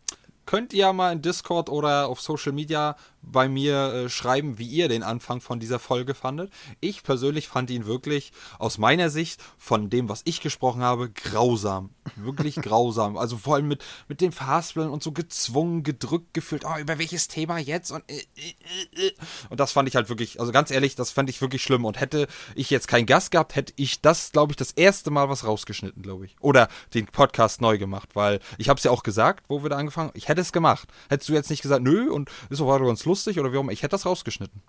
könnt ihr mal in Discord oder auf Social Media bei mir äh, schreiben, wie ihr den Anfang von dieser Folge fandet. Ich persönlich fand ihn wirklich aus meiner Sicht von dem, was ich gesprochen habe, grausam. Wirklich [laughs] grausam. Also vor allem mit, mit dem Verhaspeln und so gezwungen, gedrückt gefühlt. Oh, über welches Thema jetzt? Und, äh, äh, äh, und das fand ich halt wirklich, also ganz ehrlich, das fand ich wirklich schlimm. Und hätte ich jetzt keinen Gast gehabt, hätte ich das, glaube ich, das erste Mal was rausgeschnitten, glaube ich. Oder den Podcast neu gemacht, weil ich habe es ja auch gesagt, wo wir da angefangen Ich hätte es gemacht. Hättest du jetzt nicht gesagt, nö, und ist so weiter ganz lustig lustig oder wie auch immer. Ich hätte das rausgeschnitten.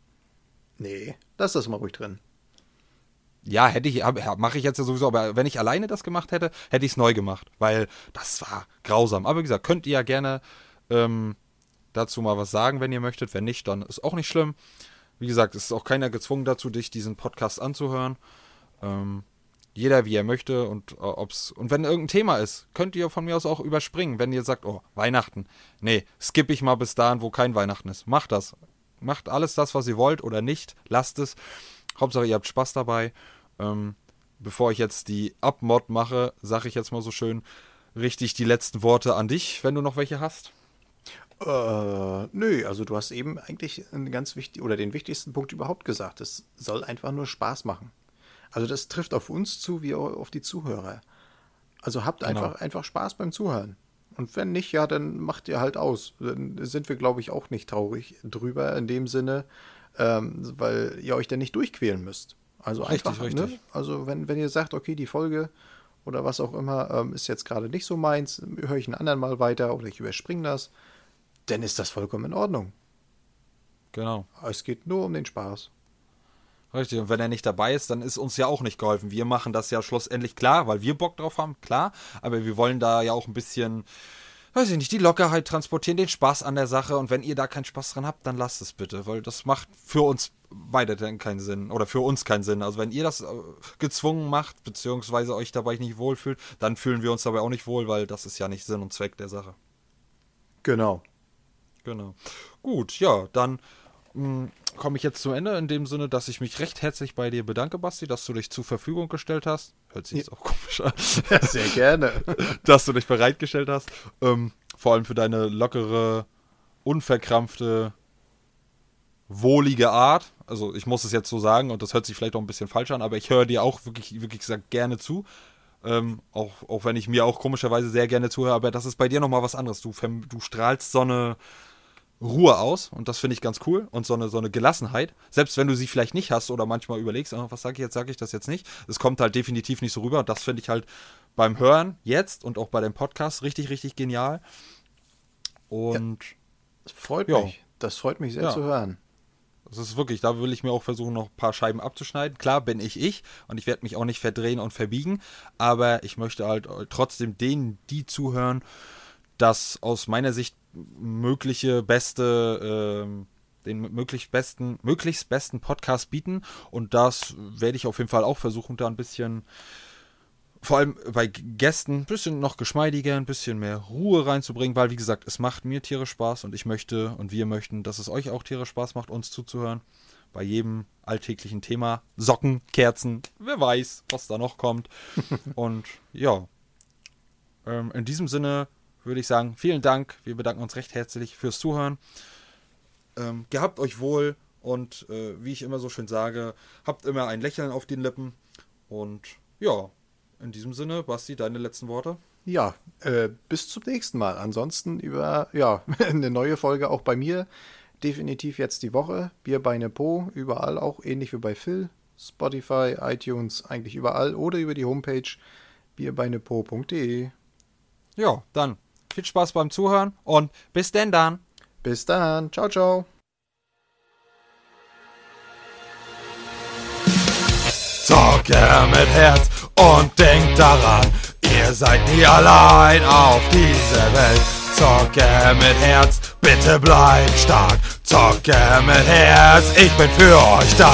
Nee, lass das mal ruhig drin. Ja, hätte ich, mache ich jetzt ja sowieso, aber wenn ich alleine das gemacht hätte, hätte ich es neu gemacht, weil das war grausam. Aber wie gesagt, könnt ihr ja gerne ähm, dazu mal was sagen, wenn ihr möchtet. Wenn nicht, dann ist auch nicht schlimm. Wie gesagt, es ist auch keiner gezwungen dazu, dich diesen Podcast anzuhören. Ähm, jeder wie er möchte und äh, ob's und wenn irgendein Thema ist, könnt ihr von mir aus auch überspringen, wenn ihr sagt, oh, Weihnachten. Nee, skippe ich mal bis dahin, wo kein Weihnachten ist. Macht das. Macht alles das, was ihr wollt oder nicht. Lasst es. Hauptsache, ihr habt Spaß dabei. Ähm, bevor ich jetzt die Abmod mache, sage ich jetzt mal so schön, richte ich die letzten Worte an dich, wenn du noch welche hast. Äh, nö, also du hast eben eigentlich einen ganz wichtig oder den wichtigsten Punkt überhaupt gesagt. Es soll einfach nur Spaß machen. Also das trifft auf uns zu wie auf die Zuhörer. Also habt genau. einfach, einfach Spaß beim Zuhören. Und wenn nicht, ja, dann macht ihr halt aus. Dann sind wir, glaube ich, auch nicht traurig drüber in dem Sinne, ähm, weil ihr euch dann nicht durchquälen müsst. Also richtig, einfach, ne? richtig. Ne? Also wenn, wenn ihr sagt, okay, die Folge oder was auch immer ähm, ist jetzt gerade nicht so meins, höre ich einen anderen mal weiter oder ich überspringe das, dann ist das vollkommen in Ordnung. Genau. Es geht nur um den Spaß. Richtig, und wenn er nicht dabei ist, dann ist uns ja auch nicht geholfen. Wir machen das ja schlussendlich klar, weil wir Bock drauf haben, klar, aber wir wollen da ja auch ein bisschen, weiß ich nicht, die Lockerheit transportieren, den Spaß an der Sache und wenn ihr da keinen Spaß dran habt, dann lasst es bitte, weil das macht für uns beide dann keinen Sinn oder für uns keinen Sinn. Also wenn ihr das äh, gezwungen macht, beziehungsweise euch dabei nicht wohlfühlt, dann fühlen wir uns dabei auch nicht wohl, weil das ist ja nicht Sinn und Zweck der Sache. Genau. Genau. Gut, ja, dann komme ich jetzt zum Ende in dem Sinne, dass ich mich recht herzlich bei dir bedanke, Basti, dass du dich zur Verfügung gestellt hast. Hört sich jetzt auch komisch an. Sehr gerne. [laughs] dass du dich bereitgestellt hast. Ähm, vor allem für deine lockere, unverkrampfte, wohlige Art. Also ich muss es jetzt so sagen und das hört sich vielleicht auch ein bisschen falsch an, aber ich höre dir auch wirklich, wirklich gesagt gerne zu. Ähm, auch, auch wenn ich mir auch komischerweise sehr gerne zuhöre, aber das ist bei dir nochmal was anderes. Du, du strahlst so eine Ruhe aus und das finde ich ganz cool und so eine, so eine Gelassenheit. Selbst wenn du sie vielleicht nicht hast oder manchmal überlegst, oh, was sage ich jetzt, sage ich das jetzt nicht. Es kommt halt definitiv nicht so rüber und das finde ich halt beim Hören jetzt und auch bei dem Podcast richtig, richtig genial. Und. Ja, das freut ja. mich. Das freut mich sehr ja. zu hören. Das ist wirklich, da will ich mir auch versuchen, noch ein paar Scheiben abzuschneiden. Klar bin ich ich und ich werde mich auch nicht verdrehen und verbiegen, aber ich möchte halt trotzdem denen, die zuhören, das aus meiner Sicht mögliche beste, äh, den möglichst besten, möglichst besten Podcast bieten. Und das werde ich auf jeden Fall auch versuchen, da ein bisschen, vor allem bei Gästen, ein bisschen noch geschmeidiger, ein bisschen mehr Ruhe reinzubringen, weil wie gesagt, es macht mir Tiere Spaß und ich möchte und wir möchten, dass es euch auch Tiere Spaß macht, uns zuzuhören. Bei jedem alltäglichen Thema. Socken, Kerzen, wer weiß, was da noch kommt. [laughs] und ja, ähm, in diesem Sinne würde ich sagen, vielen Dank. Wir bedanken uns recht herzlich fürs Zuhören. Ähm, gehabt euch wohl und äh, wie ich immer so schön sage, habt immer ein Lächeln auf den Lippen. Und ja, in diesem Sinne, Basti, deine letzten Worte? Ja, äh, bis zum nächsten Mal. Ansonsten über ja, [laughs] eine neue Folge auch bei mir. Definitiv jetzt die Woche. Bier, Beine, Po, überall auch, ähnlich wie bei Phil. Spotify, iTunes, eigentlich überall oder über die Homepage bierbeinepo.de. Ja, dann viel Spaß beim Zuhören und bis denn dann. Bis dann. Ciao, ciao. Zocke mit Herz und denkt daran, ihr seid nie allein auf dieser Welt. Zocke mit Herz, bitte bleibt stark. Zocke mit Herz, ich bin für euch da.